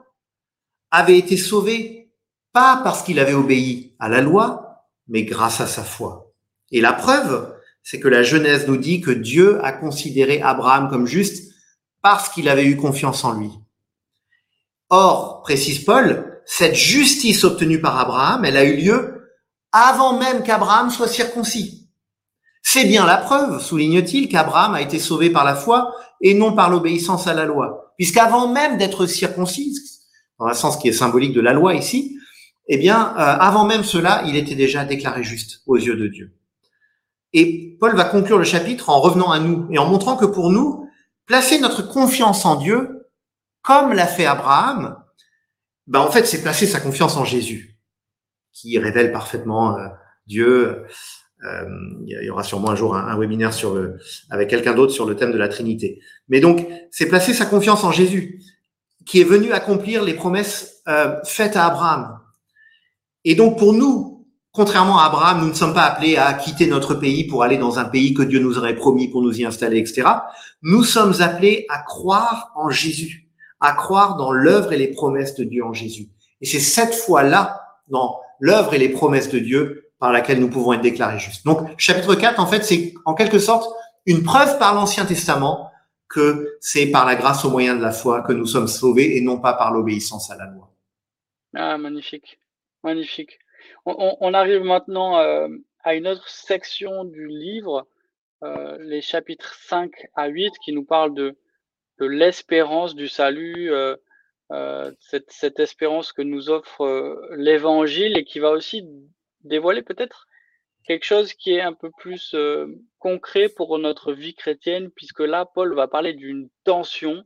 avait été sauvé, pas parce qu'il avait obéi à la loi, mais grâce à sa foi. Et la preuve, c'est que la Genèse nous dit que Dieu a considéré Abraham comme juste parce qu'il avait eu confiance en lui. Or, précise Paul, cette justice obtenue par Abraham, elle a eu lieu avant même qu'Abraham soit circoncis. C'est bien la preuve, souligne-t-il, qu'Abraham a été sauvé par la foi et non par l'obéissance à la loi. Puisqu'avant même d'être circoncis, dans un sens qui est symbolique de la loi ici, eh bien, euh, avant même cela, il était déjà déclaré juste aux yeux de Dieu. Et Paul va conclure le chapitre en revenant à nous et en montrant que pour nous, placer notre confiance en Dieu, comme l'a fait Abraham, ben en fait, c'est placer sa confiance en Jésus, qui révèle parfaitement euh, Dieu. Euh, il y aura sûrement un jour un, webinaire sur le, avec quelqu'un d'autre sur le thème de la Trinité. Mais donc, c'est placer sa confiance en Jésus, qui est venu accomplir les promesses euh, faites à Abraham. Et donc, pour nous, contrairement à Abraham, nous ne sommes pas appelés à quitter notre pays pour aller dans un pays que Dieu nous aurait promis pour nous y installer, etc. Nous sommes appelés à croire en Jésus, à croire dans l'œuvre et les promesses de Dieu en Jésus. Et c'est cette fois-là, dans l'œuvre et les promesses de Dieu, par laquelle nous pouvons être déclarés justes. Donc, chapitre 4, en fait, c'est en quelque sorte une preuve par l'Ancien Testament que c'est par la grâce au moyen de la foi que nous sommes sauvés et non pas par l'obéissance à la loi. Ah, magnifique, magnifique. On, arrive maintenant euh, à une autre section du livre, euh, les chapitres 5 à 8, qui nous parlent de, l'espérance du salut, euh, cette, cette, espérance que nous offre l'Évangile et qui va aussi dévoiler peut-être quelque chose qui est un peu plus concret pour notre vie chrétienne, puisque là, Paul va parler d'une tension,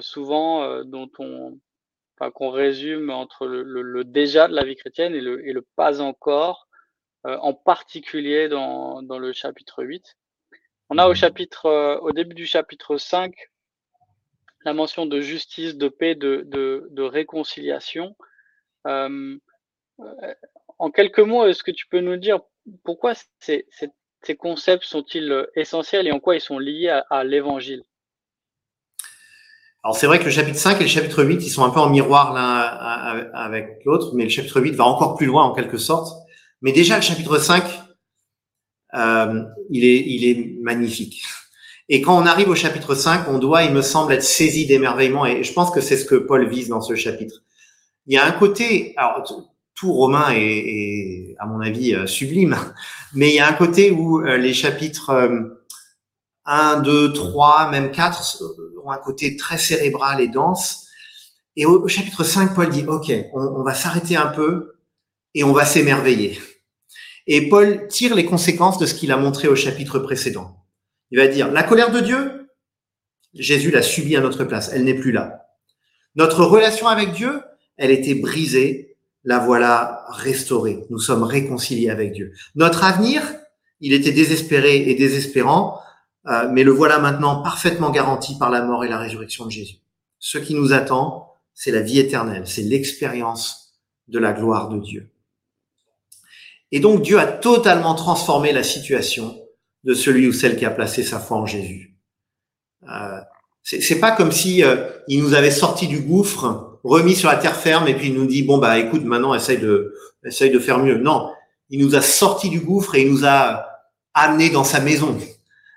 souvent dont on, qu'on résume entre le, déjà de la vie chrétienne et le, et le pas encore, euh, en particulier dans, dans, le chapitre 8. On a au chapitre, euh, au début du chapitre 5, la mention de justice, de paix, de, de, de réconciliation. Euh, en quelques mots, est-ce que tu peux nous dire pourquoi ces, concepts sont-ils essentiels et en quoi ils sont liés à, l'évangile? Alors c'est vrai que le chapitre 5 et le chapitre 8, ils sont un peu en miroir l'un avec l'autre, mais le chapitre 8 va encore plus loin en quelque sorte. Mais déjà le chapitre 5, euh, il, est, magnifique. Et quand on arrive au chapitre 5, on doit, il me semble, être saisi d'émerveillement, et je pense que c'est ce que Paul vise dans ce chapitre. Il y a un côté, tout romain est, à mon avis, euh, sublime, mais il y a un côté où euh, les chapitres 1, 2, 3, même 4 ont un côté très cérébral et dense. Et au, chapitre 5, Paul dit, OK, on, va s'arrêter un peu et on va s'émerveiller. Et Paul tire les conséquences de ce qu'il a montré au chapitre précédent. Il va dire, la colère de Dieu, Jésus l'a subie à notre place, elle n'est plus là. Notre relation avec Dieu, elle était brisée, la voilà restaurée. Nous sommes réconciliés avec Dieu. Notre avenir, il était désespéré et désespérant, euh, mais le voilà maintenant parfaitement garanti par la mort et la résurrection de Jésus. Ce qui nous attend, c'est la vie éternelle, c'est l'expérience de la gloire de Dieu. Et donc Dieu a totalement transformé la situation de celui ou celle qui a placé sa foi en Jésus. Euh, c'est pas comme si euh, il nous avait sorti du gouffre, remis sur la terre ferme, et puis il nous dit bon bah écoute maintenant essaye de essaye de faire mieux. Non, il nous a sorti du gouffre et il nous a amené dans sa maison.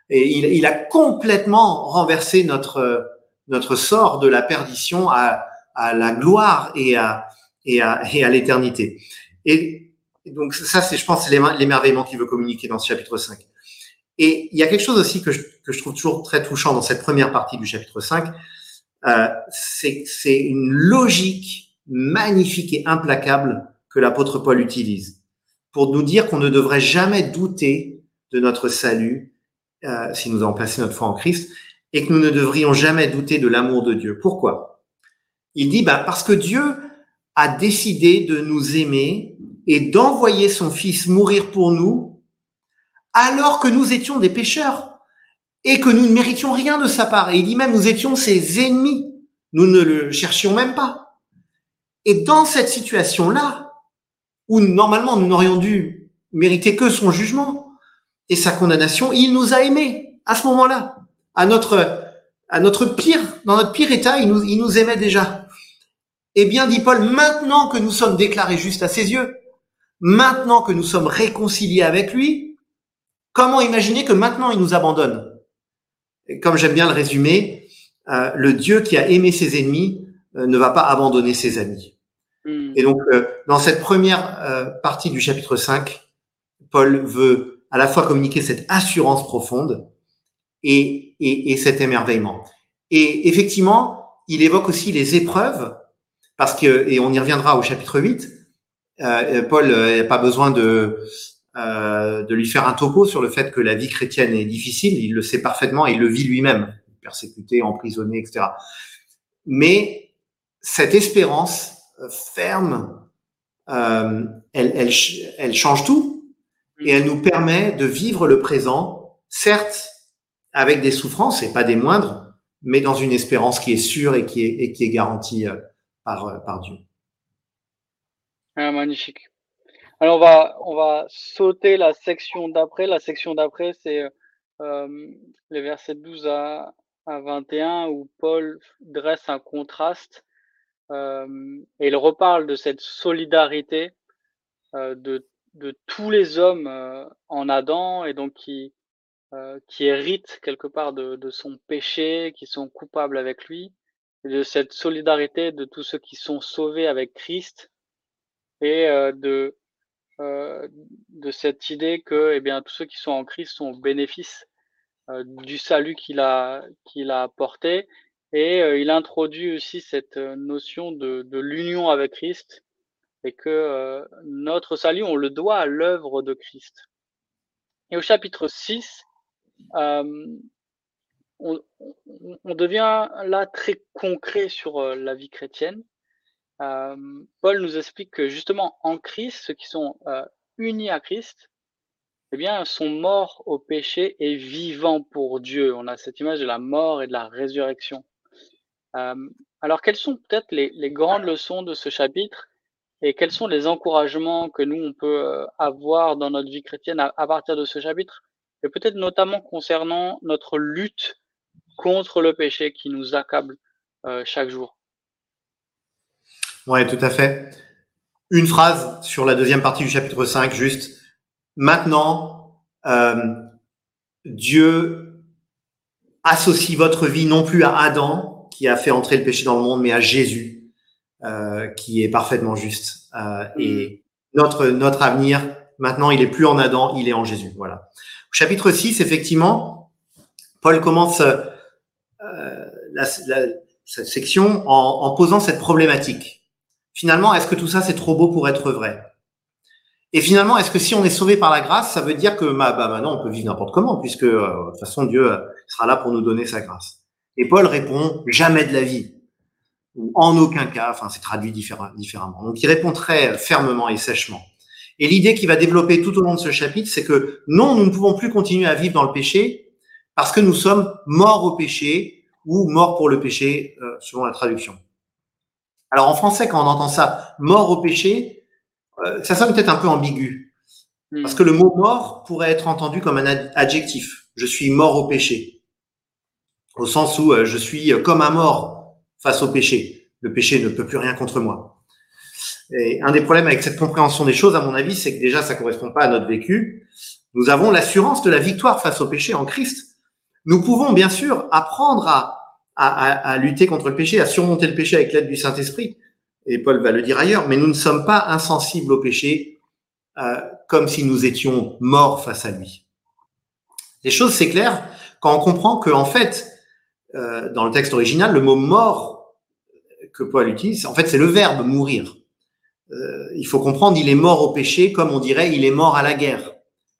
Et il, il, a complètement renversé notre, notre sort de la perdition à, à la gloire et à, et à, et à l'éternité. Et donc ça, c'est, je pense, l'émerveillement qu'il veut communiquer dans ce chapitre 5. Et il y a quelque chose aussi que je, que je trouve toujours très touchant dans cette première partie du chapitre 5, euh, c'est une logique magnifique et implacable que l'apôtre Paul utilise pour nous dire qu'on ne devrait jamais douter de notre salut euh, si nous avons placé notre foi en Christ, et que nous ne devrions jamais douter de l'amour de Dieu. Pourquoi? Il dit, bah, parce que Dieu a décidé de nous aimer et d'envoyer son Fils mourir pour nous, alors que nous étions des pécheurs et que nous ne méritions rien de sa part. Et il dit même, nous étions ses ennemis. Nous ne le cherchions même pas. Et dans cette situation-là, où normalement nous n'aurions dû mériter que son jugement, et sa condamnation, il nous a aimés à ce moment-là, à notre à notre pire, dans notre pire état, il nous, il nous aimait déjà. Eh bien, dit Paul, maintenant que nous sommes déclarés justes à ses yeux, maintenant que nous sommes réconciliés avec lui, comment imaginer que maintenant il nous abandonne? Comme j'aime bien le résumer, euh, le Dieu qui a aimé ses ennemis euh, ne va pas abandonner ses amis. Hmm. Et donc, euh, dans cette première partie du chapitre 5, Paul veut à la fois communiquer cette assurance profonde et, et, et cet émerveillement. Et effectivement, il évoque aussi les épreuves, parce que, et on y reviendra au chapitre 8, euh, Paul n'a pas besoin de, euh, de lui faire un topo sur le fait que la vie chrétienne est difficile, il le sait parfaitement et il le vit lui-même, persécuté, emprisonné, etc. Mais cette espérance ferme, euh, elle, elle, elle change tout, et elle nous permet de vivre le présent, certes avec des souffrances et pas des moindres, mais dans une espérance qui est sûre et qui est, et qui est garantie euh, par, euh, par Dieu. Ah, magnifique. Alors on va, on va sauter la section d'après. La section d'après, c'est euh, les versets 12 à, à 21 où Paul dresse un contraste euh, et il reparle de cette solidarité euh, de, de tous les hommes euh, en Adam et donc qui, euh, qui héritent quelque part de, de son péché, qui sont coupables avec lui, de cette solidarité de tous ceux qui sont sauvés avec Christ et euh, de euh, de cette idée que eh bien tous ceux qui sont en Christ sont au bénéfice euh, du salut qu'il a qu'il a apporté et euh, il introduit aussi cette euh, notion de, de l'union avec Christ et que notre salut on le doit à l'œuvre de Christ. Et au chapitre 6 euh, on, devient là très concret sur la vie chrétienne. Euh, Paul nous explique que justement en Christ, ceux qui sont euh, unis à Christ, eh bien, sont morts au péché et vivants pour Dieu. On a cette image de la mort et de la résurrection. Euh, alors, quelles sont peut-être les, grandes leçons de ce chapitre et quels sont les encouragements que nous, on peut avoir dans notre vie chrétienne à, partir de ce chapitre et peut-être notamment concernant notre lutte contre le péché qui nous accable chaque jour? Ouais, tout à fait. Une phrase sur la deuxième partie du chapitre 5, juste. Maintenant, euh, Dieu associe votre vie non plus à Adam, qui a fait entrer le péché dans le monde, mais à Jésus, euh, qui est parfaitement juste. Euh, et notre, notre avenir, maintenant, il est plus en Adam, il est en Jésus. Voilà. Au chapitre 6, effectivement, Paul commence euh, la, la, cette section en, en posant cette problématique finalement, est-ce que tout ça, c'est trop beau pour être vrai? Et finalement, est-ce que si on est sauvé par la grâce, ça veut dire que bah, bah, maintenant, on peut vivre n'importe comment, puisque euh, de toute façon, Dieu euh, sera là pour nous donner sa grâce Et Paul répond, jamais de la vie. Ou en aucun cas, enfin, c'est traduit différemment. Donc, il répond très fermement et sèchement. Et l'idée qu'il va développer tout au long de ce chapitre, c'est que non, nous ne pouvons plus continuer à vivre dans le péché parce que nous sommes morts au péché ou morts pour le péché, euh, selon la traduction. Alors en français, quand on entend ça, mort au péché, euh, ça sonne peut-être un peu ambigu. Parce que le mot mort pourrait être entendu comme un adjectif. Je suis mort au péché. Au sens où euh, je suis comme un mort face au péché. Le péché ne peut plus rien contre moi. Et un des problèmes avec cette compréhension des choses, à mon avis, c'est que déjà, ça correspond pas à notre vécu. Nous avons l'assurance de la victoire face au péché en Christ. Nous pouvons bien sûr apprendre à à, lutter contre le péché, à surmonter le péché avec l'aide du Saint-Esprit. Et Paul va le dire ailleurs, mais nous ne sommes pas insensibles au péché euh, comme si nous étions morts face à lui. Les choses, clair quand on comprend que en fait, euh, dans le texte original, le mot mort que Paul utilise, en fait, c'est le verbe mourir. Euh, il faut comprendre, il est mort au péché, comme on dirait, il est mort à la guerre.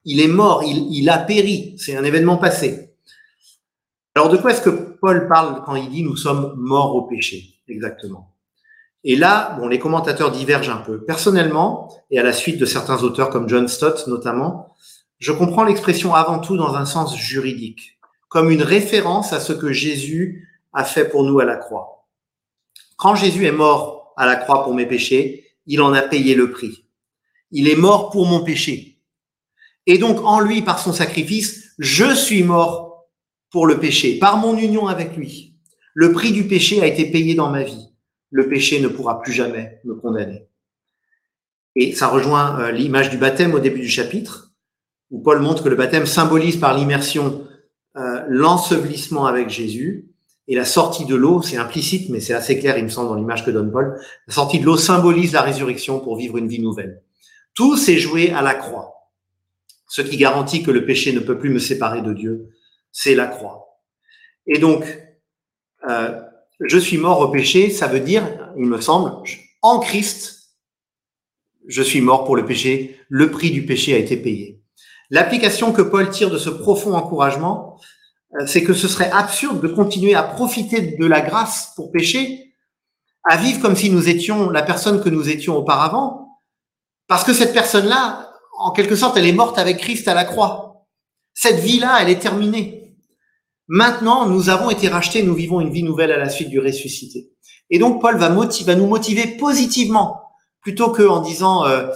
Il est mort, il a péri. C'est un événement passé. Alors, de quoi est-ce que Paul parle quand il dit nous sommes morts au péché Exactement. Et là, bon, les commentateurs divergent un peu. Personnellement, et à la suite de certains auteurs comme John Stott notamment, je comprends l'expression avant tout dans un sens juridique, comme une référence à ce que Jésus a fait pour nous à la croix. Quand Jésus est mort à la croix pour mes péchés, il en a payé le prix. Il est mort pour mon péché. Et donc, en lui, par son sacrifice, je suis mort pour le péché, par mon union avec lui. Le prix du péché a été payé dans ma vie. Le péché ne pourra plus jamais me condamner. Et ça rejoint euh, l'image du baptême au début du chapitre, où Paul montre que le baptême symbolise par l'immersion euh, l'ensevelissement avec Jésus et la sortie de l'eau, c'est implicite, mais c'est assez clair, il me semble, dans l'image que donne Paul. La sortie de l'eau symbolise la résurrection pour vivre une vie nouvelle. Tout s'est joué à la croix, ce qui garantit que le péché ne peut plus me séparer de Dieu c'est la croix. Et donc, euh, je suis mort au péché, ça veut dire, il me semble, en Christ, je suis mort pour le péché, le prix du péché a été payé. L'application que Paul tire de ce profond encouragement, euh, c'est que ce serait absurde de continuer à profiter de la grâce pour pécher, à vivre comme si nous étions la personne que nous étions auparavant, parce que cette personne-là, en quelque sorte, elle est morte avec Christ à la croix. Cette vie-là, elle est terminée. Maintenant, nous avons été rachetés, nous vivons une vie nouvelle à la suite du ressuscité. Et donc, Paul va, motiver, va nous motiver positivement, plutôt qu'en disant, euh,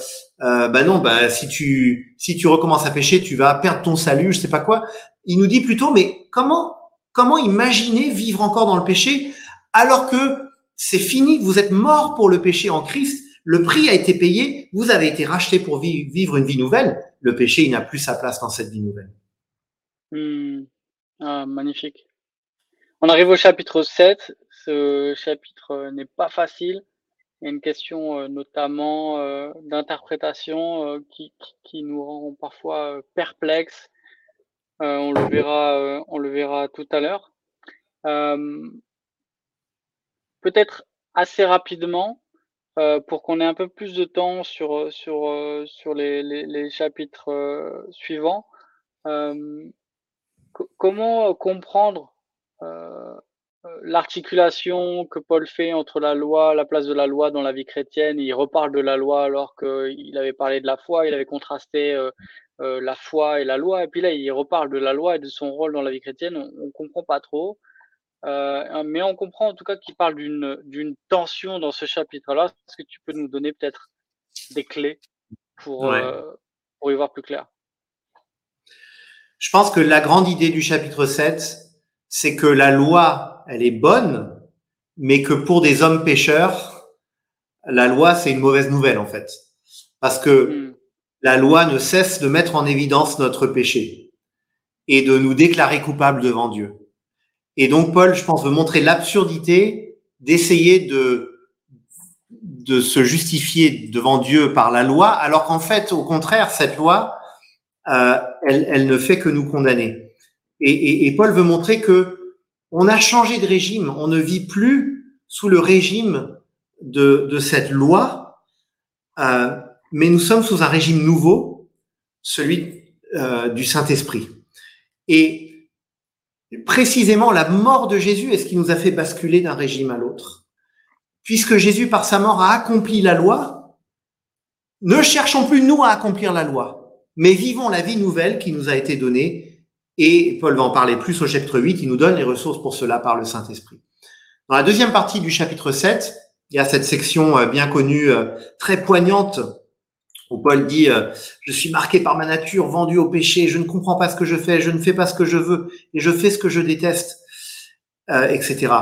euh, bah non, bah si tu si tu recommences à pécher, tu vas perdre ton salut, je sais pas quoi. Il nous dit plutôt, mais comment comment imaginer vivre encore dans le péché alors que c'est fini, vous êtes mort pour le péché en Christ, le prix a été payé, vous avez été racheté pour vivre une vie nouvelle. Le péché, il n'a plus sa place dans cette vie nouvelle. Hmm. Ah, magnifique. On arrive au chapitre 7. Ce chapitre euh, n'est pas facile. Il y a une question euh, notamment euh, d'interprétation qui, qui, nous rend parfois perplexes. on le verra, on le verra tout à l'heure. Peut-être assez rapidement, pour qu'on ait un peu plus de temps sur, sur, sur les chapitres suivants. Comment comprendre euh, l'articulation que Paul fait entre la loi, la place de la loi dans la vie chrétienne, il reparle de la loi alors qu'il avait parlé de la foi, il avait contrasté euh, euh, la foi et la loi, et puis là il reparle de la loi et de son rôle dans la vie chrétienne, on, ne comprend pas trop, mais on comprend en tout cas qu'il parle d'une tension dans ce chapitre-là. Est-ce que tu peux nous donner peut-être des clés pour, pour y voir plus clair? Je pense que la grande idée du chapitre 7, c'est que la loi elle est bonne, mais que pour des hommes pécheurs, la loi, c'est une mauvaise nouvelle, en fait. Parce que hmm. la loi ne cesse de mettre en évidence notre péché et de nous déclarer coupables devant Dieu. Et donc, Paul, je pense, veut montrer l'absurdité d'essayer de, de se justifier devant Dieu par la loi, alors qu'en fait, au contraire, cette loi, euh, elle, elle, ne fait que nous condamner. Et, et, et Paul veut montrer que on a changé de régime, on ne vit plus sous le régime de, de cette loi, euh, mais nous sommes sous un régime nouveau, celui euh, du Saint-Esprit. Et précisément, la mort de Jésus est ce qui nous a fait basculer d'un régime à l'autre. Puisque Jésus, par sa mort, a accompli la loi, ne cherchons plus, nous, à accomplir la loi, mais vivons la vie nouvelle qui nous a été donnée et Paul va en parler plus au chapitre 8, il nous donne les ressources pour cela par le Saint-Esprit. Dans la deuxième partie du chapitre 7, il y a cette section euh, bien connue, euh, très poignante, où Paul dit euh, Je suis marqué par ma nature, vendu au péché, je ne comprends pas ce que je fais, je ne fais pas ce que je veux, et je fais ce que je déteste, etc.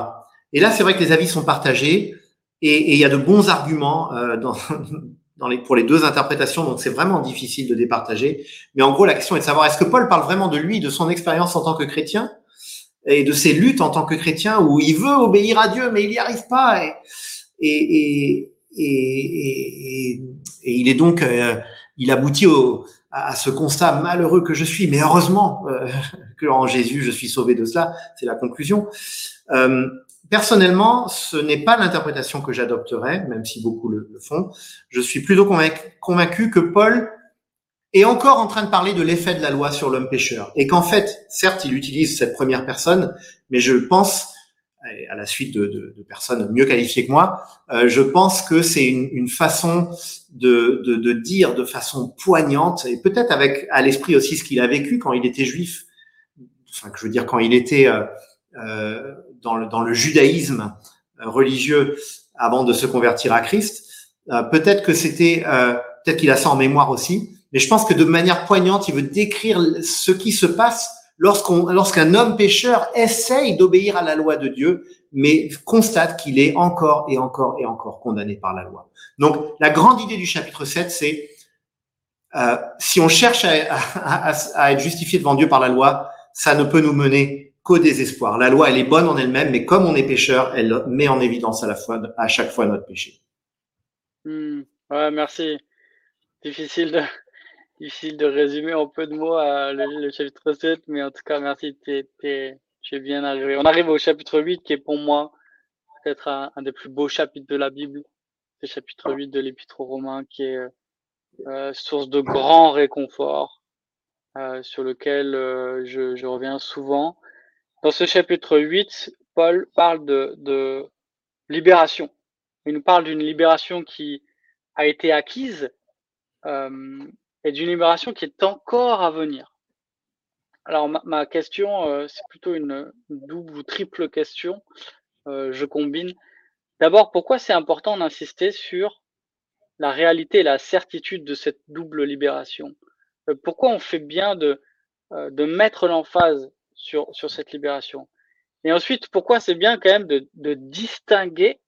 Et là, c'est vrai que les avis sont partagés, et, et il y a de bons arguments dans, les, pour les deux interprétations, donc c'est vraiment difficile de départager. Mais en gros, la question est de savoir est-ce que Paul parle vraiment de lui, de son expérience en tant que chrétien et de ses luttes en tant que chrétien où il veut obéir à Dieu mais il n'y arrive pas et, et, et, et, il est donc euh, il aboutit au, à ce constat malheureux que je suis, mais heureusement euh, que en Jésus je suis sauvé de cela. C'est la conclusion. Euh, personnellement, ce n'est pas l'interprétation que j'adopterais, même si beaucoup le, font. Je suis plutôt convaincu, que Paul est encore en train de parler de l'effet de la loi sur l'homme pécheur. Et qu'en fait, certes, il utilise cette première personne, mais je pense, à la suite de, personnes mieux qualifiées que moi, euh, je pense que c'est une, façon de, dire de façon poignante, et peut-être avec à l'esprit aussi ce qu'il a vécu quand il était juif, enfin, que je veux dire, quand il était... Euh, euh, dans le, dans le judaïsme euh, religieux avant de se convertir à Christ. Euh, peut-être que c'était, euh, peut-être qu'il a ça en mémoire aussi, mais je pense que de manière poignante, il veut décrire ce qui se passe lorsqu'on, lorsqu'un homme pécheur essaye d'obéir à la loi de Dieu, mais constate qu'il est encore et encore et encore condamné par la loi. Donc, la grande idée du chapitre 7, c'est euh, si on cherche à, à, à, être justifié devant Dieu par la loi, ça ne peut nous mener qu'au désespoir. La loi, elle est bonne en elle-même, mais comme on est pécheur, elle met en évidence à la fois, à chaque fois notre péché. Hmm. Ouais, merci. Difficile de, difficile de résumer en peu de mots euh, le, chapitre 7, mais en tout cas, merci. es bien arrivé. On arrive au chapitre 8, qui est pour moi peut-être un, des plus beaux chapitres de la Bible. C'est le chapitre 8 de l'Épître aux Romains, qui est euh, source de grand réconfort, euh, sur lequel je, je, reviens souvent. Dans ce chapitre 8, Paul parle de, libération. Il nous parle d'une libération qui a été acquise euh, et d'une libération qui est encore à venir. Alors ma, question, euh, c'est plutôt une, double ou triple question. Euh, je combine. D'abord, pourquoi c'est important d'insister sur la réalité et la certitude de cette double libération? Pourquoi on fait bien de mettre l'emphase sur, sur cette libération Et ensuite, pourquoi c'est bien quand même de, de distinguer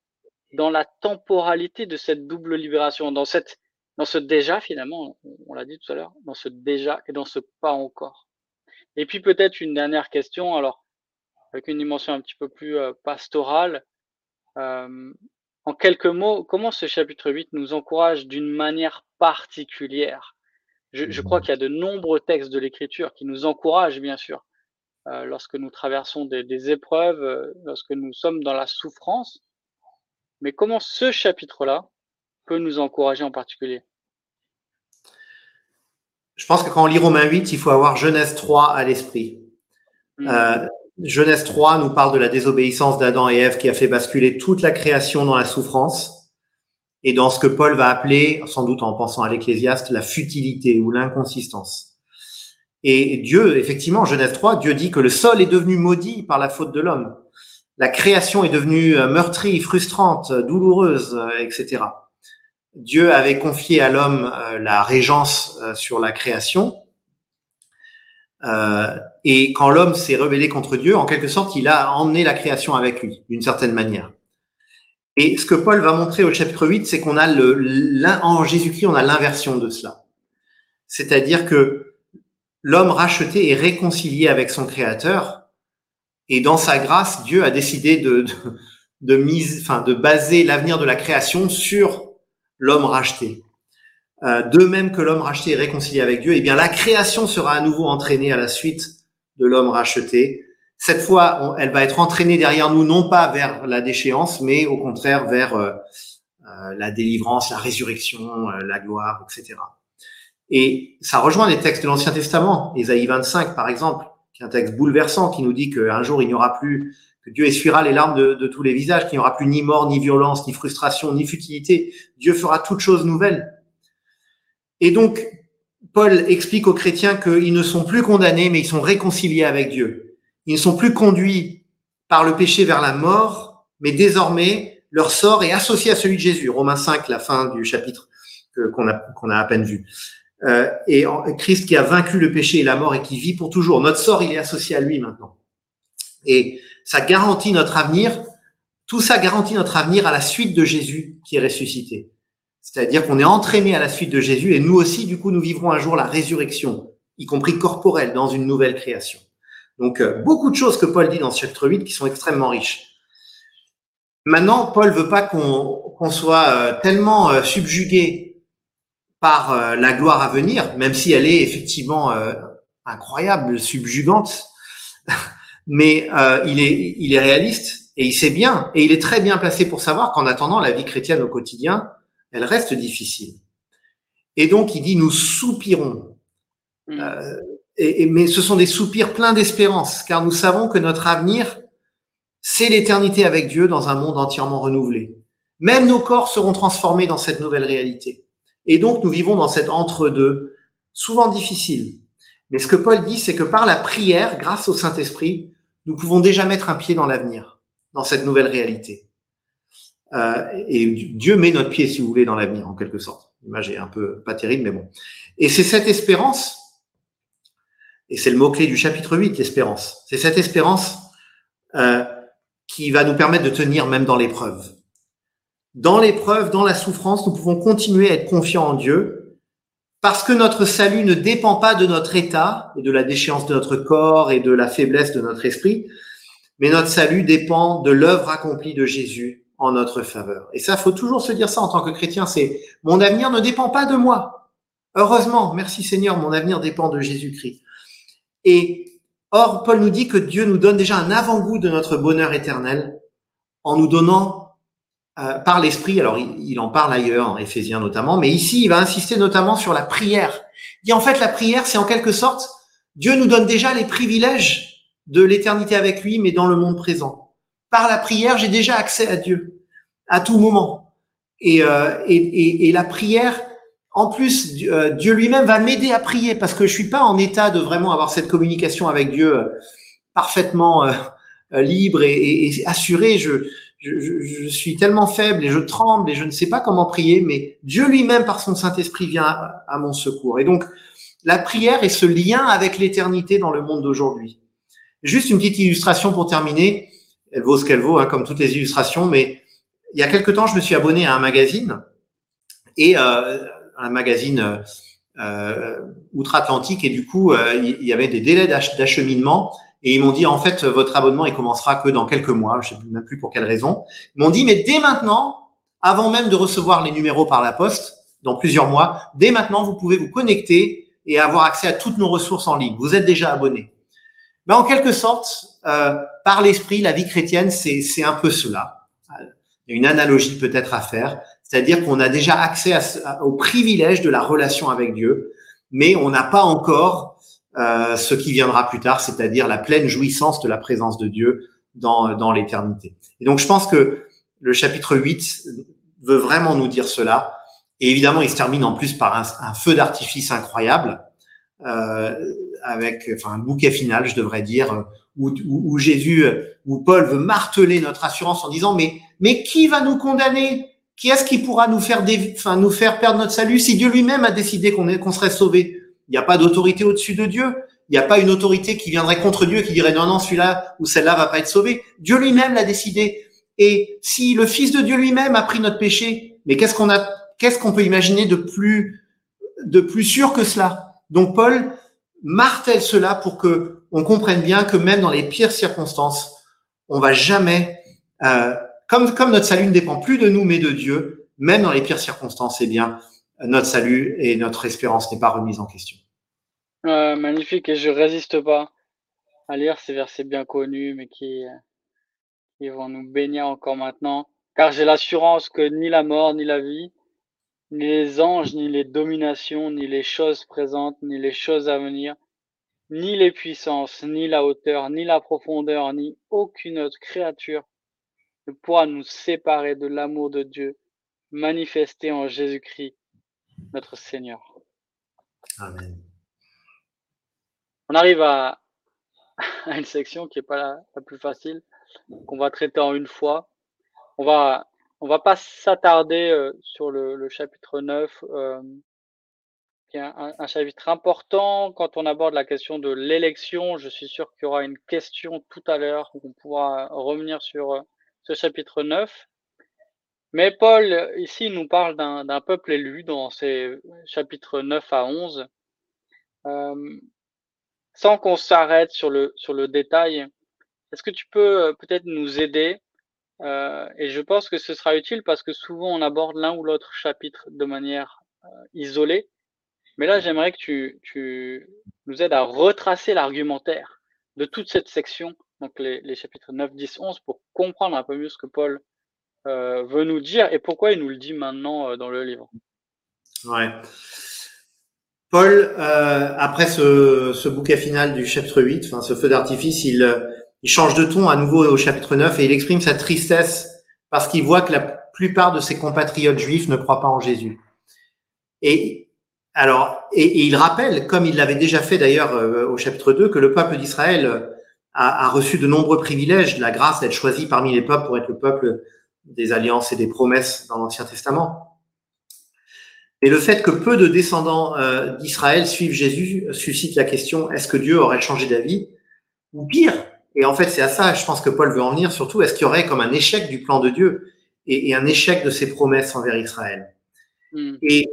dans la temporalité de cette double libération, dans, cette, dans ce déjà finalement, on l'a dit tout à l'heure, dans ce déjà et dans ce pas encore. Et puis peut-être une dernière question, alors avec une dimension un petit peu plus euh, pastorale. Euh, en quelques mots, comment ce chapitre 8 nous encourage d'une manière particulière? Je, je, crois qu'il y a de nombreux textes de l'Écriture qui nous encouragent, bien sûr, lorsque nous traversons des, des épreuves, euh, lorsque nous sommes dans la souffrance. Mais comment ce chapitre-là peut nous encourager en particulier? Je pense que quand on lit Romains 8, il faut avoir Genèse 3 à l'esprit. Mmh. Euh, Genèse 3 nous parle de la désobéissance d'Adam et Ève qui a fait basculer toute la création dans la souffrance et dans ce que Paul va appeler, sans doute en pensant à l'Ecclésiaste, la futilité ou l'inconsistance. Et Dieu, effectivement, Genèse 3, Dieu dit que le sol est devenu maudit par la faute de l'homme. La création est devenue euh, meurtrie, frustrante, douloureuse, euh, etc. Dieu avait confié à l'homme euh, la régence sur la création, et quand l'homme s'est rebellé contre Dieu, en quelque sorte, il a emmené la création avec lui, d'une certaine manière. Et ce que Paul va montrer au chapitre 8, c'est qu'on a le, en Jésus-Christ, on a l'inversion de cela. C'est-à-dire que l'homme racheté est réconcilié avec son créateur, et dans sa grâce, Dieu a décidé de, de, enfin, de baser l'avenir de la création sur l'homme racheté. Euh, de même que l'homme racheté est réconcilié avec Dieu, eh bien la création sera à nouveau entraînée à la suite de l'homme racheté. Cette fois, elle va être entraînée derrière nous, non pas vers la déchéance, mais au contraire vers euh, euh, la délivrance, la résurrection, la gloire, etc. Et ça rejoint les textes de l'Ancien Testament, Ésaïe 25 par exemple, qui est un texte bouleversant qui nous dit qu'un jour il n'y aura plus, que Dieu essuiera les larmes de, tous les visages, qu'il n'y aura plus ni mort, ni violence, ni frustration, ni futilité. Dieu fera toutes choses nouvelles. Et donc, Paul explique aux chrétiens qu'ils ne sont plus condamnés, mais ils sont réconciliés avec Dieu. Ils ne sont plus conduits par le péché vers la mort, mais désormais, leur sort est associé à celui de Jésus. Romains 5, la fin du chapitre qu'on a à peine vu. Euh, et Christ qui a vaincu le péché et la mort et qui vit pour toujours. Notre sort, il est associé à lui maintenant. Et ça garantit notre avenir. Tout ça garantit notre avenir à la suite de Jésus qui est ressuscité. C'est-à-dire qu'on est entraîné à la suite de Jésus et nous aussi, du coup, nous vivrons un jour la résurrection, y compris corporelle, dans une nouvelle création. Donc, euh, beaucoup de choses que Paul dit dans ce chapitre 8 qui sont extrêmement riches. Maintenant, Paul veut pas qu'on soit euh, tellement subjugué par la gloire à venir, même si elle est effectivement incroyable, subjugante, mais il, est, il est réaliste et il sait bien, et il est très bien placé pour savoir qu'en attendant, la vie chrétienne au quotidien, elle reste difficile. Et donc, il dit, nous soupirons. Mm. Euh, et, mais ce sont des soupirs pleins d'espérance, car nous savons que notre avenir, c'est l'éternité avec Dieu dans un monde entièrement renouvelé. Même nos corps seront transformés dans cette nouvelle réalité. Et donc, nous vivons dans cet entre-deux, souvent difficile. Mais ce que Paul dit, c'est que par la prière, grâce au Saint-Esprit, nous pouvons déjà mettre un pied dans l'avenir, dans cette nouvelle réalité. Euh, et Dieu met notre pied, si vous voulez, dans l'avenir, en quelque sorte. L'image est un peu pas terrible, mais bon. Et c'est cette espérance, et c'est le mot-clé du chapitre 8, l'espérance. C'est cette espérance euh, qui va nous permettre de tenir même dans l'épreuve. Dans l'épreuve, dans la souffrance, nous pouvons continuer à être confiants en Dieu parce que notre salut ne dépend pas de notre état et de la déchéance de notre corps et de la faiblesse de notre esprit, mais notre salut dépend de l'œuvre accomplie de Jésus en notre faveur. Et ça, faut toujours se dire ça en tant que chrétien, c'est mon avenir ne dépend pas de moi. Heureusement, merci Seigneur, mon avenir dépend de Jésus-Christ. Et or, Paul nous dit que Dieu nous donne déjà un avant-goût de notre bonheur éternel en nous donnant euh, par l'Esprit, alors il, en parle ailleurs, en Éphésiens notamment, mais ici, il va insister notamment sur la prière. Dit en fait, la prière, c'est en quelque sorte, Dieu nous donne déjà les privilèges de l'éternité avec lui, mais dans le monde présent par la prière, j'ai déjà accès à Dieu à tout moment. Et, euh, et, et, et, la prière, en plus, euh, Dieu lui-même va m'aider à prier parce que je suis pas en état de vraiment avoir cette communication avec Dieu parfaitement libre et, et, assurée. Je, je, suis tellement faible et je tremble et je ne sais pas comment prier, mais Dieu lui-même, par son Saint-Esprit, vient à, mon secours. Et donc, la prière est ce lien avec l'éternité dans le monde d'aujourd'hui. Juste une petite illustration pour terminer. Elle vaut ce qu'elle vaut, hein, comme toutes les illustrations, mais il y a quelque temps, je me suis abonné à un magazine et euh, un magazine euh, outre-Atlantique et du coup, euh, il y avait des délais d'acheminement et ils m'ont dit, en fait, votre abonnement, il commencera que dans quelques mois. Je sais même plus pour quelle raison. Ils m'ont dit, mais dès maintenant, avant même de recevoir les numéros par la poste, dans plusieurs mois, dès maintenant, vous pouvez vous connecter et avoir accès à toutes nos ressources en ligne. Vous êtes déjà abonné. Mais en quelque sorte, euh, par l'esprit, la vie chrétienne, c'est un peu cela. Une analogie peut-être à faire, c'est-à-dire qu'on a déjà accès au privilège de la relation avec Dieu, mais on n'a pas encore euh, ce qui viendra plus tard, c'est-à-dire la pleine jouissance de la présence de Dieu dans, l'éternité. Et donc, je pense que le chapitre 8 veut vraiment nous dire cela. Et évidemment, il se termine en plus par un, feu d'artifice incroyable, euh, avec enfin, un bouquet final, je devrais dire, où, Jésus, où Paul veut marteler notre assurance en disant, mais, mais qui va nous condamner? Qui est-ce qui pourra nous faire, nous faire perdre notre salut si Dieu lui-même a décidé qu'on qu'on serait sauvé il n'y a pas d'autorité au-dessus de Dieu. Il n'y a pas une autorité qui viendrait contre Dieu qui dirait non, non, celui-là ou celle-là va pas être sauvé. Dieu lui-même l'a décidé. Et si le Fils de Dieu lui-même a pris notre péché, mais qu'est-ce qu'on a, qu'est-ce qu'on peut imaginer de plus, de plus sûr que cela? Donc Paul martèle cela pour que on comprenne bien que même dans les pires circonstances, on va jamais, euh, comme, comme notre salut ne dépend plus de nous mais de Dieu, même dans les pires circonstances, eh bien, notre salut et notre espérance n'est pas remise en question. magnifique, et je résiste pas à lire ces versets bien connus, mais qui, qui vont nous bénir encore maintenant, car j'ai l'assurance que ni la mort, ni la vie, ni les anges, ni les dominations, ni les choses présentes, ni les choses à venir, ni les puissances, ni la hauteur, ni la profondeur, ni aucune autre créature ne pourra nous séparer de l'amour de Dieu manifesté en Jésus-Christ, notre Seigneur. Amen. On arrive à, une section qui n'est pas la, plus facile, qu'on va traiter en une fois. On va, on va pas s'attarder euh, sur le, chapitre 9, euh, qui est un, chapitre important quand on aborde la question de l'élection. Je suis sûr qu'il y aura une question tout à l'heure où on pourra revenir sur euh, ce chapitre 9. Mais Paul, ici, nous parle d'un peuple élu dans ces chapitres 9 à 11. Euh, sans qu'on s'arrête sur le, sur le détail, est-ce que tu peux euh, peut-être nous aider euh, Et je pense que ce sera utile parce que souvent on aborde l'un ou l'autre chapitre de manière isolée. Mais là, j'aimerais que tu, tu nous aides à retracer l'argumentaire de toute cette section, donc les chapitres 9, 10, 11, pour comprendre un peu mieux ce que Paul euh, veut nous dire et pourquoi il nous le dit maintenant euh, dans le livre. Ouais. Paul, euh, après ce, ce, bouquet final du chapitre 8, enfin ce feu d'artifice, il, il change de ton à nouveau au chapitre 9 et il exprime sa tristesse parce qu'il voit que la plupart de ses compatriotes juifs ne croient pas en Jésus. Et alors, et, il rappelle, comme il l'avait déjà fait d'ailleurs au chapitre 2, que le peuple d'Israël a, a, reçu de nombreux privilèges, la grâce d'être choisi parmi les peuples pour être le peuple des alliances et des promesses dans l'Ancien Testament. Et le fait que peu de descendants euh, d'Israël suivent Jésus suscite la question est-ce que Dieu aurait changé d'avis? Ou pire, et en fait c'est à ça, je pense que Paul veut en venir surtout, est-ce qu'il y aurait comme un échec du plan de Dieu et, un échec de ses promesses envers Israël? Hmm. Et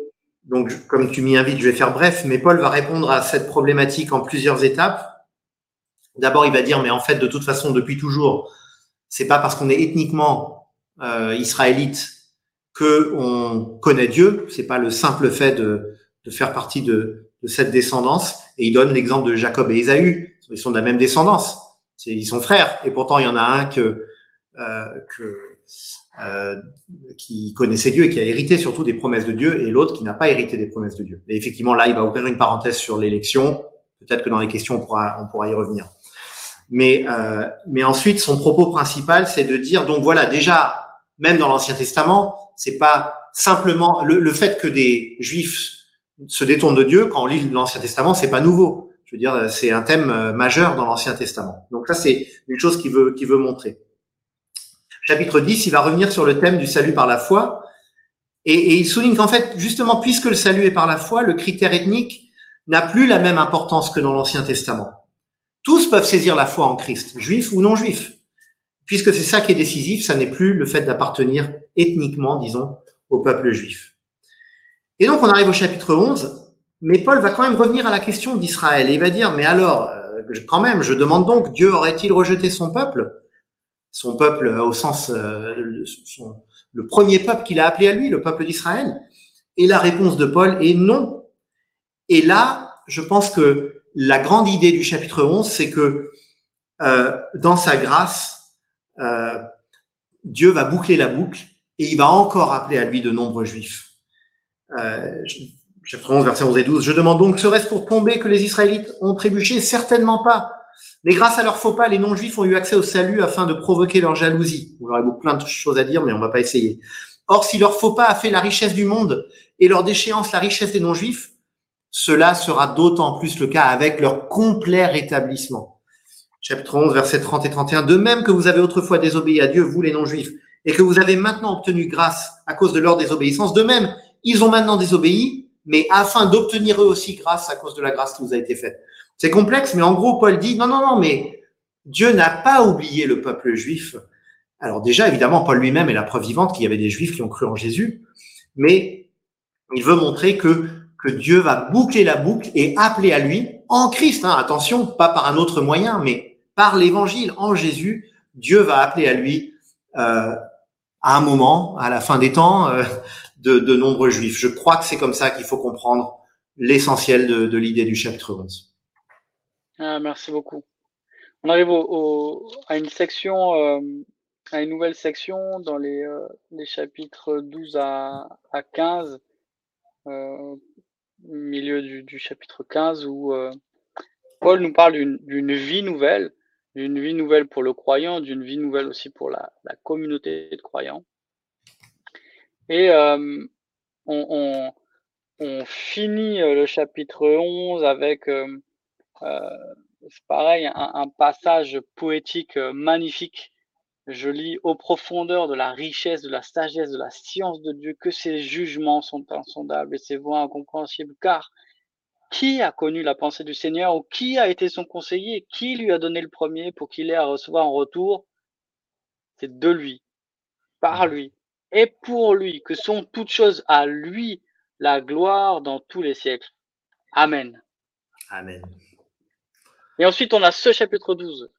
donc, comme tu m'y invites, je vais faire bref, mais Paul va répondre à cette problématique en plusieurs étapes. D'abord, il va dire, mais en fait, de toute façon, depuis toujours, c'est pas parce qu'on est ethniquement euh, israélite que on connaît Dieu. C'est pas le simple fait de, de faire partie de, de, cette descendance. Et il donne l'exemple de Jacob et Ésaü. Ils sont de la même descendance. Ils sont frères. Et pourtant, il y en a un que, euh, que euh, qui connaissait Dieu et qui a hérité surtout des promesses de Dieu, et l'autre qui n'a pas hérité des promesses de Dieu. Et effectivement, là, il va ouvrir une parenthèse sur l'élection. Peut-être que dans les questions, on pourra, on pourra y revenir. Mais, euh, mais ensuite, son propos principal, c'est de dire, donc voilà, déjà, même dans l'Ancien Testament, c'est pas simplement le, fait que des Juifs se détournent de Dieu quand on lit l'Ancien Testament, c'est pas nouveau. Je veux dire, c'est un thème euh, majeur dans l'Ancien Testament. Donc ça, c'est une chose qu'il veut, qu'il veut montrer. chapitre 10, il va revenir sur le thème du salut par la foi. Et, et il souligne qu'en fait, justement, puisque le salut est par la foi, le critère ethnique n'a plus la même importance que dans l'Ancien Testament. Tous peuvent saisir la foi en Christ, juifs ou non juifs. Puisque c'est ça qui est décisif, ça n'est plus le fait d'appartenir ethniquement, disons, au peuple juif. Et donc on arrive au chapitre 11, mais Paul va quand même revenir à la question d'Israël. Il va dire, mais alors, euh, quand même, je demande donc, Dieu aurait-il rejeté son peuple? Son peuple au sens, euh, le premier peuple qu'il a appelé à lui, le peuple d'Israël? Et la réponse de Paul est non. Et là, je pense que la grande idée du chapitre 11, c'est que euh, dans sa grâce, euh, Dieu va boucler la boucle et il va encore appeler à lui de nombreux juifs. Euh, chapitre 11, versets 11 et 12. Je demande donc, serait-ce pour tomber que les Israélites ont trébuché? Certainement pas. Mais grâce à leur faux pas, les non-juifs ont eu accès au salut afin de provoquer leur jalousie. Vous aurez plein de choses à dire, mais on va pas essayer. Or, si leur faux pas a fait la richesse du monde et leur déchéance la richesse des non-juifs, cela sera d'autant plus le cas avec leur complet rétablissement. Chapitre 11, versets 30 et 31. De même que vous avez autrefois désobéi à Dieu, vous les non-juifs, et que vous avez maintenant obtenu grâce à cause de leur désobéissance, de même, ils ont maintenant désobéi, mais afin d'obtenir eux aussi grâce à cause de la grâce qui vous a été faite. C'est complexe, mais en gros, Paul dit, non, non, non, mais Dieu n'a pas oublié le peuple juif. Alors déjà, évidemment, Paul lui-même est la preuve vivante qu'il y avait des juifs qui ont cru en Jésus, mais il veut montrer que que Dieu va boucler la boucle et appeler à lui en Christ. Hein, attention, pas par un autre moyen, mais par l'Évangile, en Jésus, Dieu va appeler à lui euh, à un moment, à la fin des temps, euh, de, nombreux Juifs. Je crois que c'est comme ça qu'il faut comprendre l'essentiel de, l'idée du chapitre 11. Ah, merci beaucoup. On arrive à une section, euh, à une nouvelle section dans les, chapitres 12 à, à 15 euh, milieu du, chapitre 15 où Paul nous parle d'une vie nouvelle, d'une vie nouvelle pour le croyant, d'une vie nouvelle aussi pour la, communauté de croyants. Et euh, on, finit euh, le chapitre 11 avec, euh, c'est pareil, un, un, passage poétique magnifique je lis aux profondeurs de la richesse, de la sagesse, de la science de Dieu, que ses jugements sont insondables et ses voies incompréhensibles. Car qui a connu la pensée du Seigneur ou qui a été son conseiller? Qui lui a donné le premier pour qu'il ait à recevoir en retour? C'est de lui, par lui et pour lui, que sont toutes choses à lui la gloire dans tous les siècles. Amen. Amen. Et ensuite, on a ce chapitre 12.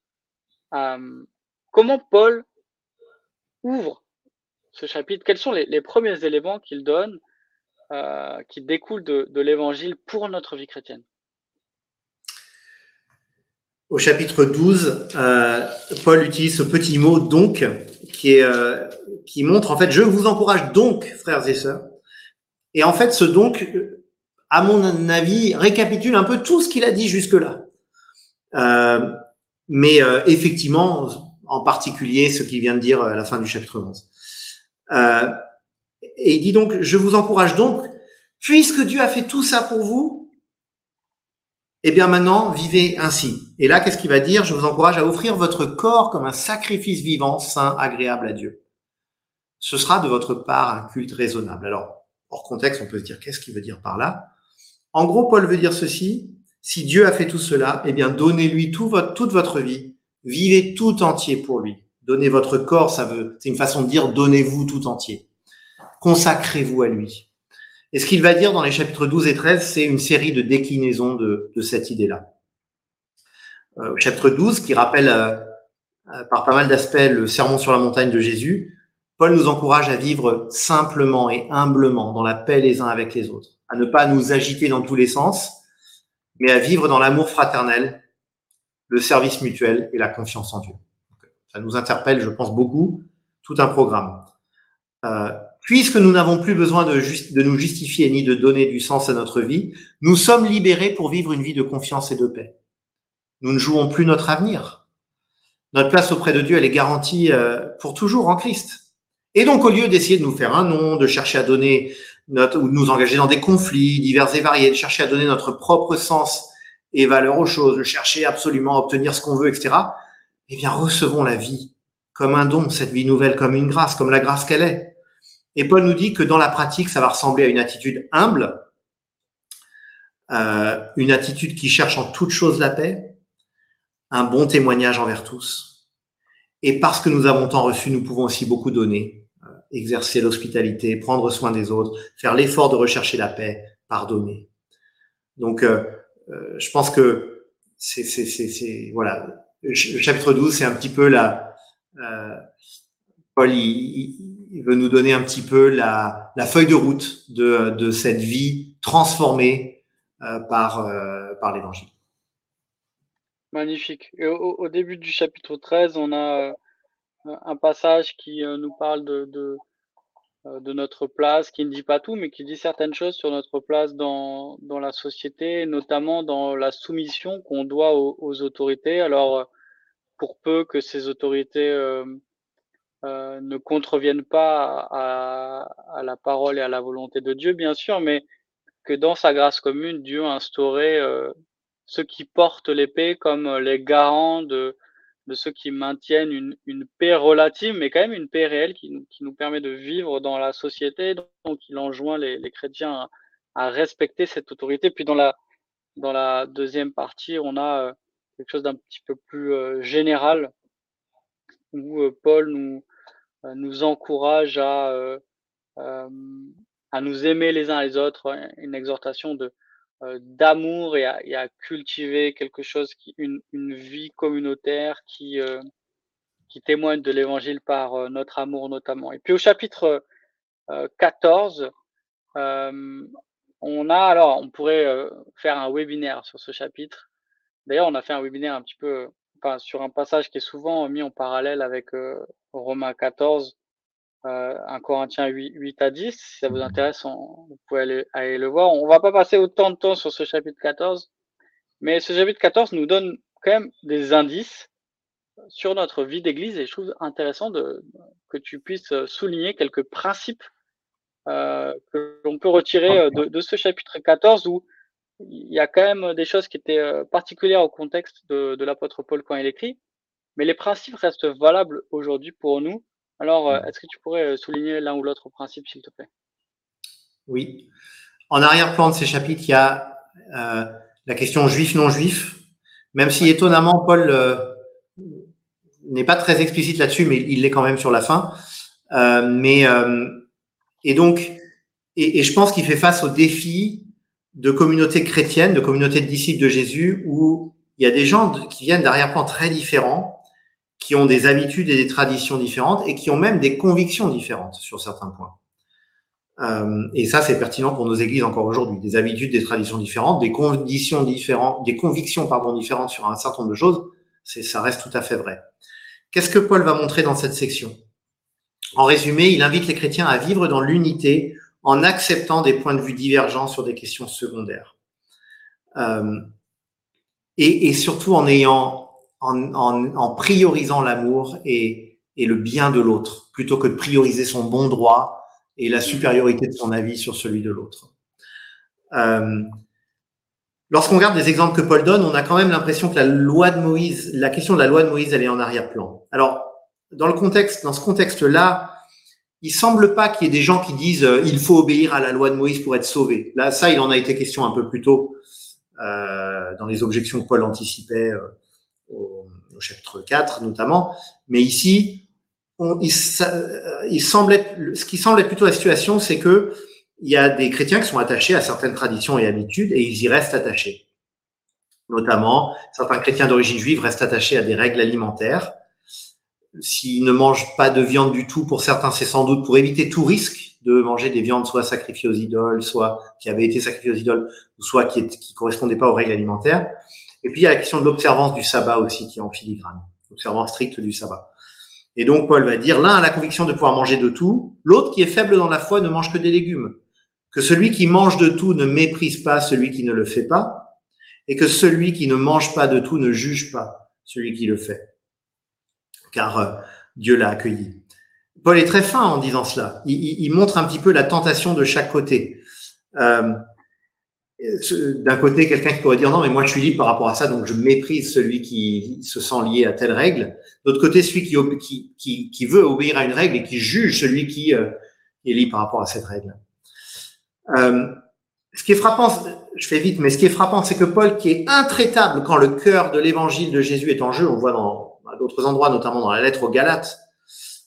Euh, Comment Paul ouvre ce chapitre? Quels sont les, les premiers éléments qu'il donne, euh, qui découlent de, l'évangile pour notre vie chrétienne Au chapitre 12, euh, Paul utilise ce petit mot donc, qui, euh, qui montre en fait, je vous encourage donc, frères et sœurs. Et en fait, ce donc, à mon avis, récapitule un peu tout ce qu'il a dit jusque-là. Mais effectivement, en particulier ce qu'il vient de dire à la fin du chapitre 11. Et il dit donc, je vous encourage donc, puisque Dieu a fait tout ça pour vous, eh bien maintenant, vivez ainsi. Et là, qu'est-ce qu'il va dire? Je vous encourage à offrir votre corps comme un sacrifice vivant, saint, agréable à Dieu. Ce sera de votre part un culte raisonnable. Alors, hors contexte, on peut se dire, qu'est-ce qu'il veut dire par là? En gros, Paul veut dire ceci, si Dieu a fait tout cela, eh bien, donnez-lui toute votre vie Vivez tout entier pour lui. Donnez votre corps, ça veut, c'est une façon de dire donnez-vous tout entier. Consacrez-vous à lui. Et ce qu'il va dire dans les chapitres 12 et 13, c'est une série de déclinaisons de, cette idée-là. Euh, chapitre 12, qui rappelle euh, euh, par pas mal d'aspects le sermon sur la montagne de Jésus, Paul nous encourage à vivre simplement et humblement dans la paix les uns avec les autres, à ne pas nous agiter dans tous les sens, mais à vivre dans l'amour fraternel le service mutuel et la confiance en Dieu. Ça nous interpelle, je pense, beaucoup, tout un programme. Puisque nous n'avons plus besoin de, nous justifier ni de donner du sens à notre vie, nous sommes libérés pour vivre une vie de confiance et de paix. Nous ne jouons plus notre avenir. Notre place auprès de Dieu, elle est garantie euh, pour toujours en Christ. Et donc, au lieu d'essayer de nous faire un nom, de chercher à donner notre, ou de nous engager dans des conflits divers et variés, de chercher à donner notre propre sens et valeur aux choses, de chercher absolument à obtenir ce qu'on veut, etc., eh bien, recevons la vie comme un don, cette vie nouvelle comme une grâce, comme la grâce qu'elle est. Et Paul nous dit que dans la pratique, ça va ressembler à une attitude humble, euh, une attitude qui cherche en toute chose la paix, un bon témoignage envers tous. Et parce que nous avons tant reçu, nous pouvons aussi beaucoup donner, euh, exercer l'hospitalité, prendre soin des autres, faire l'effort de rechercher la paix, pardonner. Donc, euh, je pense que c'est, c'est, c'est, voilà, le chapitre 12, c'est un petit peu la, Paul, il, veut nous donner un petit peu la, feuille de route de, cette vie transformée euh, par, euh, par l'évangile. Magnifique. au, début du chapitre 13, on a euh, un passage qui nous parle de, notre place, qui ne dit pas tout, mais qui dit certaines choses sur notre place dans la société, notamment dans la soumission qu'on doit aux, autorités. Alors, pour peu que ces autorités ne contreviennent pas à, à, la parole et à la volonté de Dieu, bien sûr, mais que dans sa grâce commune, Dieu a instauré euh, ceux qui portent l'épée comme euh, les garants de, de ceux qui maintiennent une, une, paix relative, mais quand même une paix réelle qui, qui, nous permet de vivre dans la société. Donc, il enjoint les, les chrétiens à, respecter cette autorité. Puis, dans la, dans la deuxième partie, on a euh, quelque chose d'un petit peu plus général où Paul nous, nous encourage à à nous aimer les uns les autres, une exhortation euh, d'amour et, à, cultiver quelque chose une, vie communautaire qui euh, témoigne de l'évangile par euh, notre amour notamment. Et puis au chapitre 14, on a alors on pourrait faire un webinaire sur ce chapitre. D'ailleurs, on a fait un webinaire un petit peu enfin, sur un passage qui est souvent mis en parallèle avec Romains 14 euh, un Corinthien 8, à 10. Si ça vous intéresse, vous pouvez aller, le voir. On va pas passer autant de temps sur ce chapitre 14, mais ce chapitre 14 nous donne quand même des indices sur notre vie d'église et je trouve intéressant de, que tu puisses souligner quelques principes euh, que l'on peut retirer euh, de, ce chapitre 14 où il y a quand même des choses qui étaient euh, particulières au contexte de, de l'apôtre Paul quand il écrit, mais les principes restent valables aujourd'hui pour nous alors, euh, est-ce que tu pourrais euh, souligner l'un ou l'autre principe, s'il te plaît? Oui. En arrière-plan de ces chapitres, il y a euh, la question juif-non-juif, même si étonnamment, Paul n'est pas très explicite là-dessus, mais il l'est quand même sur la fin. mais et donc, et, et je pense qu'il fait face au défi de communautés chrétiennes, de communautés de disciples de Jésus, où il y a des gens qui viennent d'arrière-plan très différents, qui ont des habitudes et des traditions différentes et qui ont même des convictions différentes sur certains points. Euh, et ça, c'est pertinent pour nos églises encore aujourd'hui. Des habitudes, des traditions différentes, des conditions différentes, des convictions pardon différentes sur un certain nombre de choses. C'est, ça reste tout à fait vrai. Qu'est-ce que Paul va montrer dans cette section? En résumé, il invite les chrétiens à vivre dans l'unité en acceptant des points de vue divergents sur des questions secondaires. Euh, et, surtout en ayant en, priorisant l'amour et, le bien de l'autre, plutôt que de prioriser son bon droit et la supériorité de son avis sur celui de l'autre. Euh, lorsqu'on regarde des exemples que Paul donne, on a quand même l'impression que la loi de Moïse, la question de la loi de Moïse, elle est en arrière-plan. Alors, dans le contexte, dans ce contexte-là, il semble pas qu'il y ait des gens qui disent euh, il faut obéir à la loi de Moïse pour être sauvé. Là, ça, il en a été question un peu plus tôt euh, dans les objections que Paul anticipait au, chapitre 4 notamment. Mais ici, il, ce qui semble être plutôt la situation, c'est que il y a des chrétiens qui sont attachés à certaines traditions et habitudes et ils y restent attachés. Notamment, certains chrétiens d'origine juive restent attachés à des règles alimentaires. S'ils ne mangent pas de viande du tout, pour certains, c'est sans doute pour éviter tout risque de manger des viandes soit sacrifiées aux idoles, soit qui avaient été sacrifiées aux idoles, soit qui ne correspondaient pas aux règles alimentaires. Et puis, il y a la question de l'observance du sabbat aussi qui est en filigrane, l'observance stricte du sabbat. Et donc, Paul va dire, l'un a la conviction de pouvoir manger de tout, l'autre qui est faible dans la foi ne mange que des légumes. Que celui qui mange de tout ne méprise pas celui qui ne le fait pas, et que celui qui ne mange pas de tout ne juge pas celui qui le fait. Car euh, Dieu l'a accueilli. Paul est très fin en disant cela. Il, montre un petit peu la tentation de chaque côté. Euh, d'un côté, quelqu'un qui pourrait dire non, mais moi je suis libre par rapport à ça, donc je méprise celui qui se sent lié à telle règle. D'autre côté, celui qui, veut obéir à une règle et qui juge celui qui euh, est libre par rapport à cette règle. Ce qui est frappant, je fais vite, mais ce qui est frappant, c'est que Paul, qui est intraitable quand le cœur de l'évangile de Jésus est en jeu, on voit dans d'autres endroits, notamment dans la lettre aux Galates,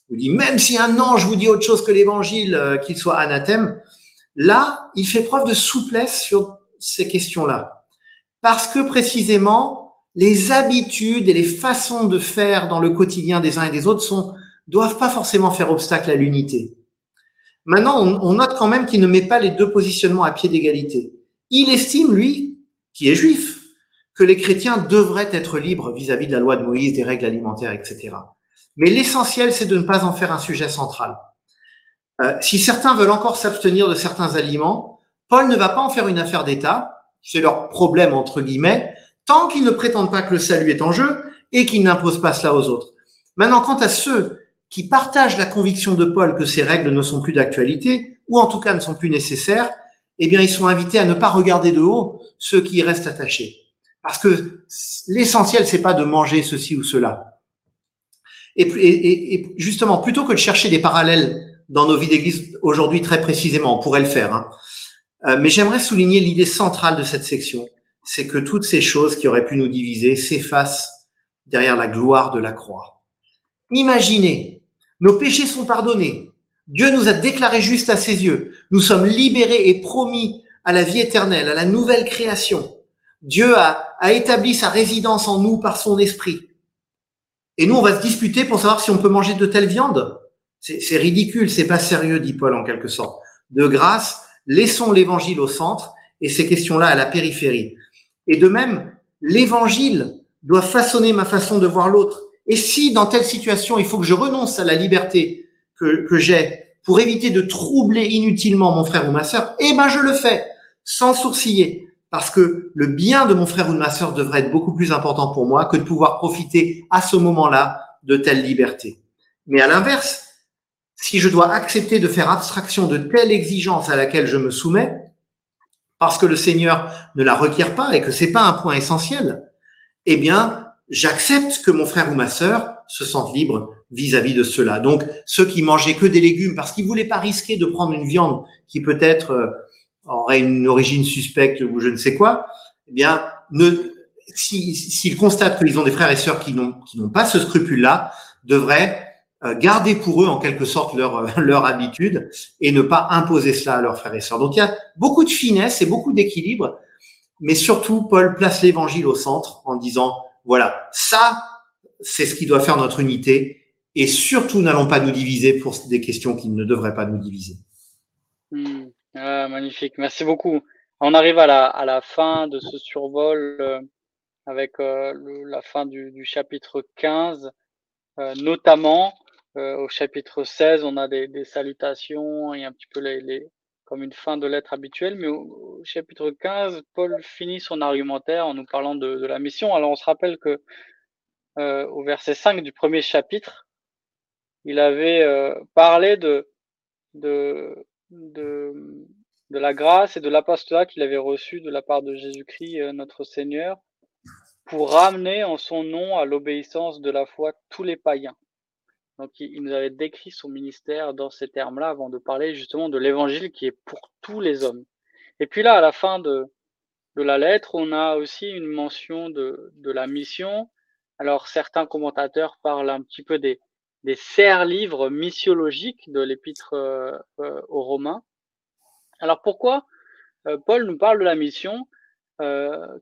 vous dit même si un ange vous dit autre chose que l'évangile, euh, qu'il soit anathème, là, il fait preuve de souplesse sur ces questions-là. Parce que précisément, les habitudes et les façons de faire dans le quotidien des uns et des autres sont, doivent pas forcément faire obstacle à l'unité. Maintenant, on, note quand même qu'il ne met pas les deux positionnements à pied d'égalité. Il estime, lui, qui est juif, que les chrétiens devraient être libres vis-à-vis de la loi de Moïse, des règles alimentaires, etc. Mais l'essentiel, c'est de ne pas en faire un sujet central. Euh, si certains veulent encore s'abstenir de certains aliments, Paul ne va pas en faire une affaire d'État, c'est leur problème entre guillemets, tant qu'ils ne prétendent pas que le salut est en jeu et qu'ils n'imposent pas cela aux autres. Maintenant, quant à ceux qui partagent la conviction de Paul que ces règles ne sont plus d'actualité, ou en tout cas ne sont plus nécessaires, eh bien, ils sont invités à ne pas regarder de haut ceux qui y restent attachés. Parce que l'essentiel, c'est pas de manger ceci ou cela. Et, justement, plutôt que de chercher des parallèles dans nos vies d'église aujourd'hui très précisément, on pourrait le faire, hein, euh, mais j'aimerais souligner l'idée centrale de cette section, c'est que toutes ces choses qui auraient pu nous diviser s'effacent derrière la gloire de la croix. Imaginez, nos péchés sont pardonnés, Dieu nous a déclarés justes à ses yeux, nous sommes libérés et promis à la vie éternelle, à la nouvelle création. Dieu a, établi sa résidence en nous par son esprit. Et nous, on va se disputer pour savoir si on peut manger de telle viande. C'est ridicule, c'est pas sérieux, dit Paul en quelque sorte. De grâce, Laissons l'évangile au centre et ces questions-là à la périphérie. Et de même, l'évangile doit façonner ma façon de voir l'autre. Et si dans telle situation, il faut que je renonce à la liberté que, que j'ai pour éviter de troubler inutilement mon frère ou ma sœur, eh ben je le fais sans sourciller parce que le bien de mon frère ou de ma sœur devrait être beaucoup plus important pour moi que de pouvoir profiter à ce moment-là de telle liberté. Mais à l'inverse, si je dois accepter de faire abstraction de telle exigence à laquelle je me soumets, parce que le Seigneur ne la requiert pas et que c'est pas un point essentiel, eh bien, j'accepte que mon frère ou ma sœur se sente libre vis-à-vis de cela. Donc, ceux qui mangeaient que des légumes parce qu'ils voulaient pas risquer de prendre une viande qui peut-être euh, aurait une origine suspecte ou je ne sais quoi, eh bien, ne, s'ils constatent qu'ils ont des frères et sœurs qui n'ont qui n'ont pas ce scrupule-là, devraient euh, garder pour eux en quelque sorte leur, leur habitude et ne pas imposer cela à leurs frères et sœurs. Donc il y a beaucoup de finesse et beaucoup d'équilibre, mais surtout Paul place l'évangile au centre en disant, voilà, ça, c'est ce qui doit faire notre unité et surtout n'allons pas nous diviser pour des questions qui ne devraient pas nous diviser. Hmm. Ah, magnifique, merci beaucoup. On arrive à la, à la fin de ce survol euh, avec la fin du, du chapitre 15, notamment euh, au chapitre 16, on a des, salutations et un petit peu les, comme une fin de lettre habituelle, mais au, chapitre 15, Paul finit son argumentaire en nous parlant de, de la mission. Alors on se rappelle que euh, au verset 5 du premier chapitre, il avait euh, parlé de, de, de, de, la grâce et de l'apostolat qu'il avait reçu de la part de Jésus-Christ, euh, notre Seigneur, pour ramener en son nom à l'obéissance de la foi tous les païens. Donc, il, nous avait décrit son ministère dans ces termes-là avant de parler justement de l'évangile qui est pour tous les hommes. Et puis là, à la fin de, de la lettre, on a aussi une mention de, de la mission. Alors, certains commentateurs parlent un petit peu des, des serres-livres missiologiques de l'épître euh, euh, aux Romains. Alors, pourquoi euh, Paul nous parle de la mission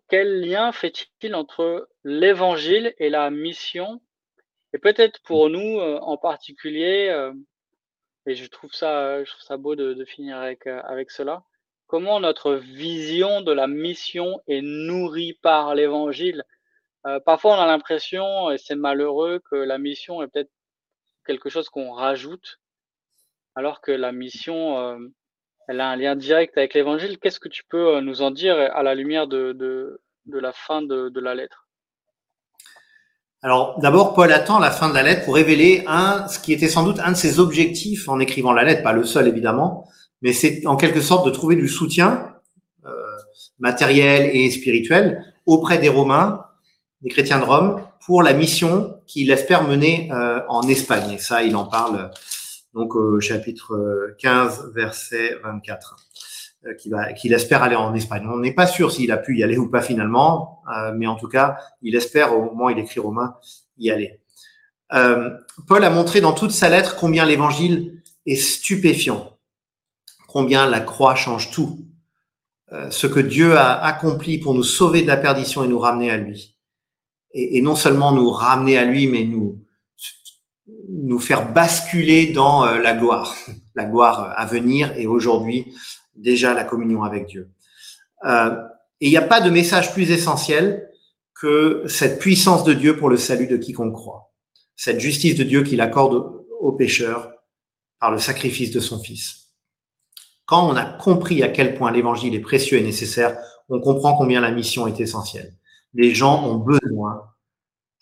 Quel lien fait-il entre l'évangile et la mission? Et peut-être pour nous euh, en particulier, euh, et je trouve ça, je trouve ça beau de, de finir avec, euh, avec cela, comment notre vision de la mission est nourrie par l'évangile? parfois, on a l'impression, et c'est malheureux, que la mission est peut-être quelque chose qu'on rajoute, alors que la mission, elle a un lien direct avec l'évangile. Qu'est-ce que tu peux nous en dire à la lumière de, la fin de, la lettre? Alors, d'abord, Paul attend la fin de la lettre pour révéler un, ce qui était sans doute un de ses objectifs en écrivant la lettre, pas le seul évidemment, mais c'est en quelque sorte de trouver du soutien, euh, matérielle et spirituelle auprès des Romains, des chrétiens de Rome, pour la mission qu'il espère mener euh, en Espagne. Et ça, il en parle donc au chapitre 15, verset 24, euh, qu'il qui espère aller en Espagne. On n'est pas sûr s'il a pu y aller ou pas finalement, euh, mais en tout cas, il espère, au moment où il écrit Romain, y aller. Euh, Paul a montré dans toute sa lettre combien l'évangile est stupéfiant, combien la croix change tout, euh, ce que Dieu a accompli pour nous sauver de la perdition et nous ramener à lui. Et, et non seulement nous ramener à lui, mais nous nous faire basculer dans euh, la gloire, la gloire à venir et aujourd'hui déjà la communion avec Dieu. Euh, et il n'y a pas de message plus essentiel que cette puissance de Dieu pour le salut de quiconque croit, cette justice de Dieu qu'il accorde aux pécheurs par le sacrifice de son Fils. Quand on a compris à quel point l'évangile est précieux et nécessaire, on comprend combien la mission est essentielle. Les gens ont besoin,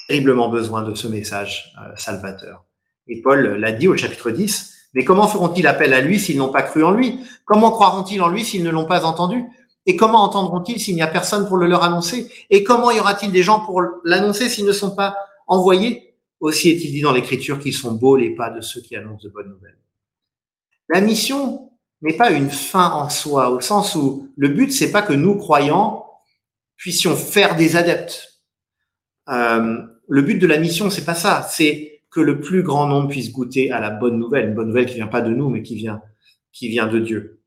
terriblement besoin de ce message euh, salvateur. Et Paul l'a dit au chapitre 10, mais comment feront-ils appel à lui s'ils n'ont pas cru en lui? Comment croiront-ils en lui s'ils ne l'ont pas entendu? Et comment entendront-ils s'il n'y a personne pour le leur annoncer? Et comment y aura-t-il des gens pour l'annoncer s'ils ne sont pas envoyés? Aussi est-il dit dans l'Écriture qu'ils sont beaux les pas de ceux qui annoncent de bonnes nouvelles. La mission n'est pas une fin en soi, au sens où le but, c'est pas que nous, croyants, puissions faire des adeptes. Euh, le but de la mission, c'est pas ça. C'est que le plus grand nombre puisse goûter à la bonne nouvelle, une bonne nouvelle qui vient pas de nous, mais qui vient, qui vient de Dieu.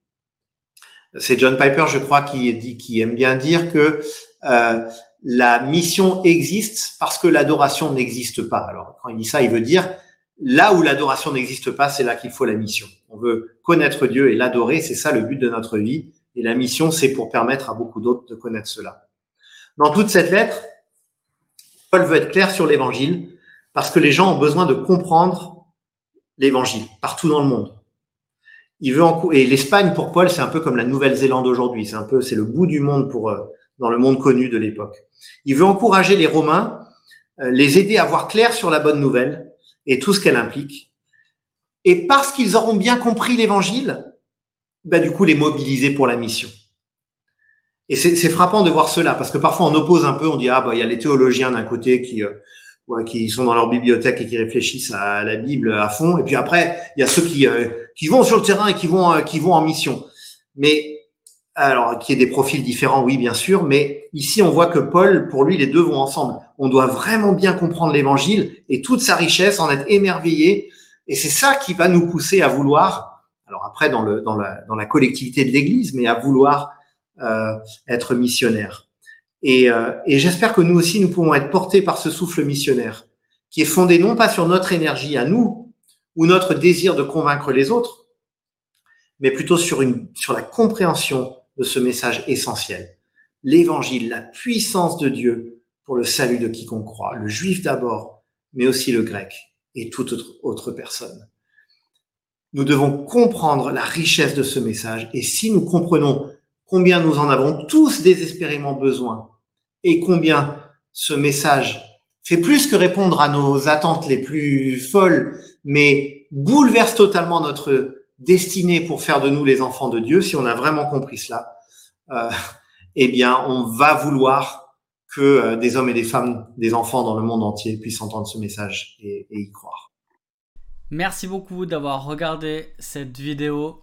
C'est John Piper, je crois, qui, dit, qui aime bien dire que euh, la mission existe parce que l'adoration n'existe pas. Alors, quand il dit ça, il veut dire là où l'adoration n'existe pas, c'est là qu'il faut la mission. On veut connaître Dieu et l'adorer, c'est ça le but de notre vie. Et la mission, c'est pour permettre à beaucoup d'autres de connaître cela. Dans toute cette lettre, Paul veut être clair sur l'évangile parce que les gens ont besoin de comprendre l'évangile partout dans le monde. Il veut et l'Espagne pour Paul, c'est un peu comme la Nouvelle-Zélande aujourd'hui. C'est un peu, c'est le bout du monde pour euh, dans le monde connu de l'époque. Il veut encourager les Romains, euh, les aider à voir clair sur la bonne nouvelle et tout ce qu'elle implique. Et parce qu'ils auront bien compris l'évangile, bah, du coup les mobiliser pour la mission. Et c'est frappant de voir cela parce que parfois on oppose un peu, on dit ah bah il y a les théologiens d'un côté qui euh, qui sont dans leur bibliothèque et qui réfléchissent à la Bible à fond. Et puis après, il y a ceux qui, euh, qui vont sur le terrain et qui vont, euh, qui vont en mission. Mais alors, qui est des profils différents, oui, bien sûr. Mais ici, on voit que Paul, pour lui, les deux vont ensemble. On doit vraiment bien comprendre l'Évangile et toute sa richesse, en être émerveillé. Et c'est ça qui va nous pousser à vouloir. Alors après, dans le dans la dans la collectivité de l'Église, mais à vouloir être missionnaire. Et, euh, et j'espère que nous aussi, nous pouvons être portés par ce souffle missionnaire, qui est fondé non pas sur notre énergie à nous, ou notre désir de convaincre les autres, mais plutôt sur, une, sur la compréhension de ce message essentiel. L'évangile, la puissance de Dieu pour le salut de quiconque croit, le juif d'abord, mais aussi le grec et toute autre personne. Nous devons comprendre la richesse de ce message et si nous comprenons combien nous en avons tous désespérément besoin et combien ce message fait plus que répondre à nos attentes les plus folles, mais bouleverse totalement notre destinée pour faire de nous les enfants de Dieu, si on a vraiment compris cela, euh, eh bien, on va vouloir que euh, des hommes et des femmes, des enfants dans le monde entier puissent entendre ce message et, et y croire. Merci beaucoup d'avoir regardé cette vidéo.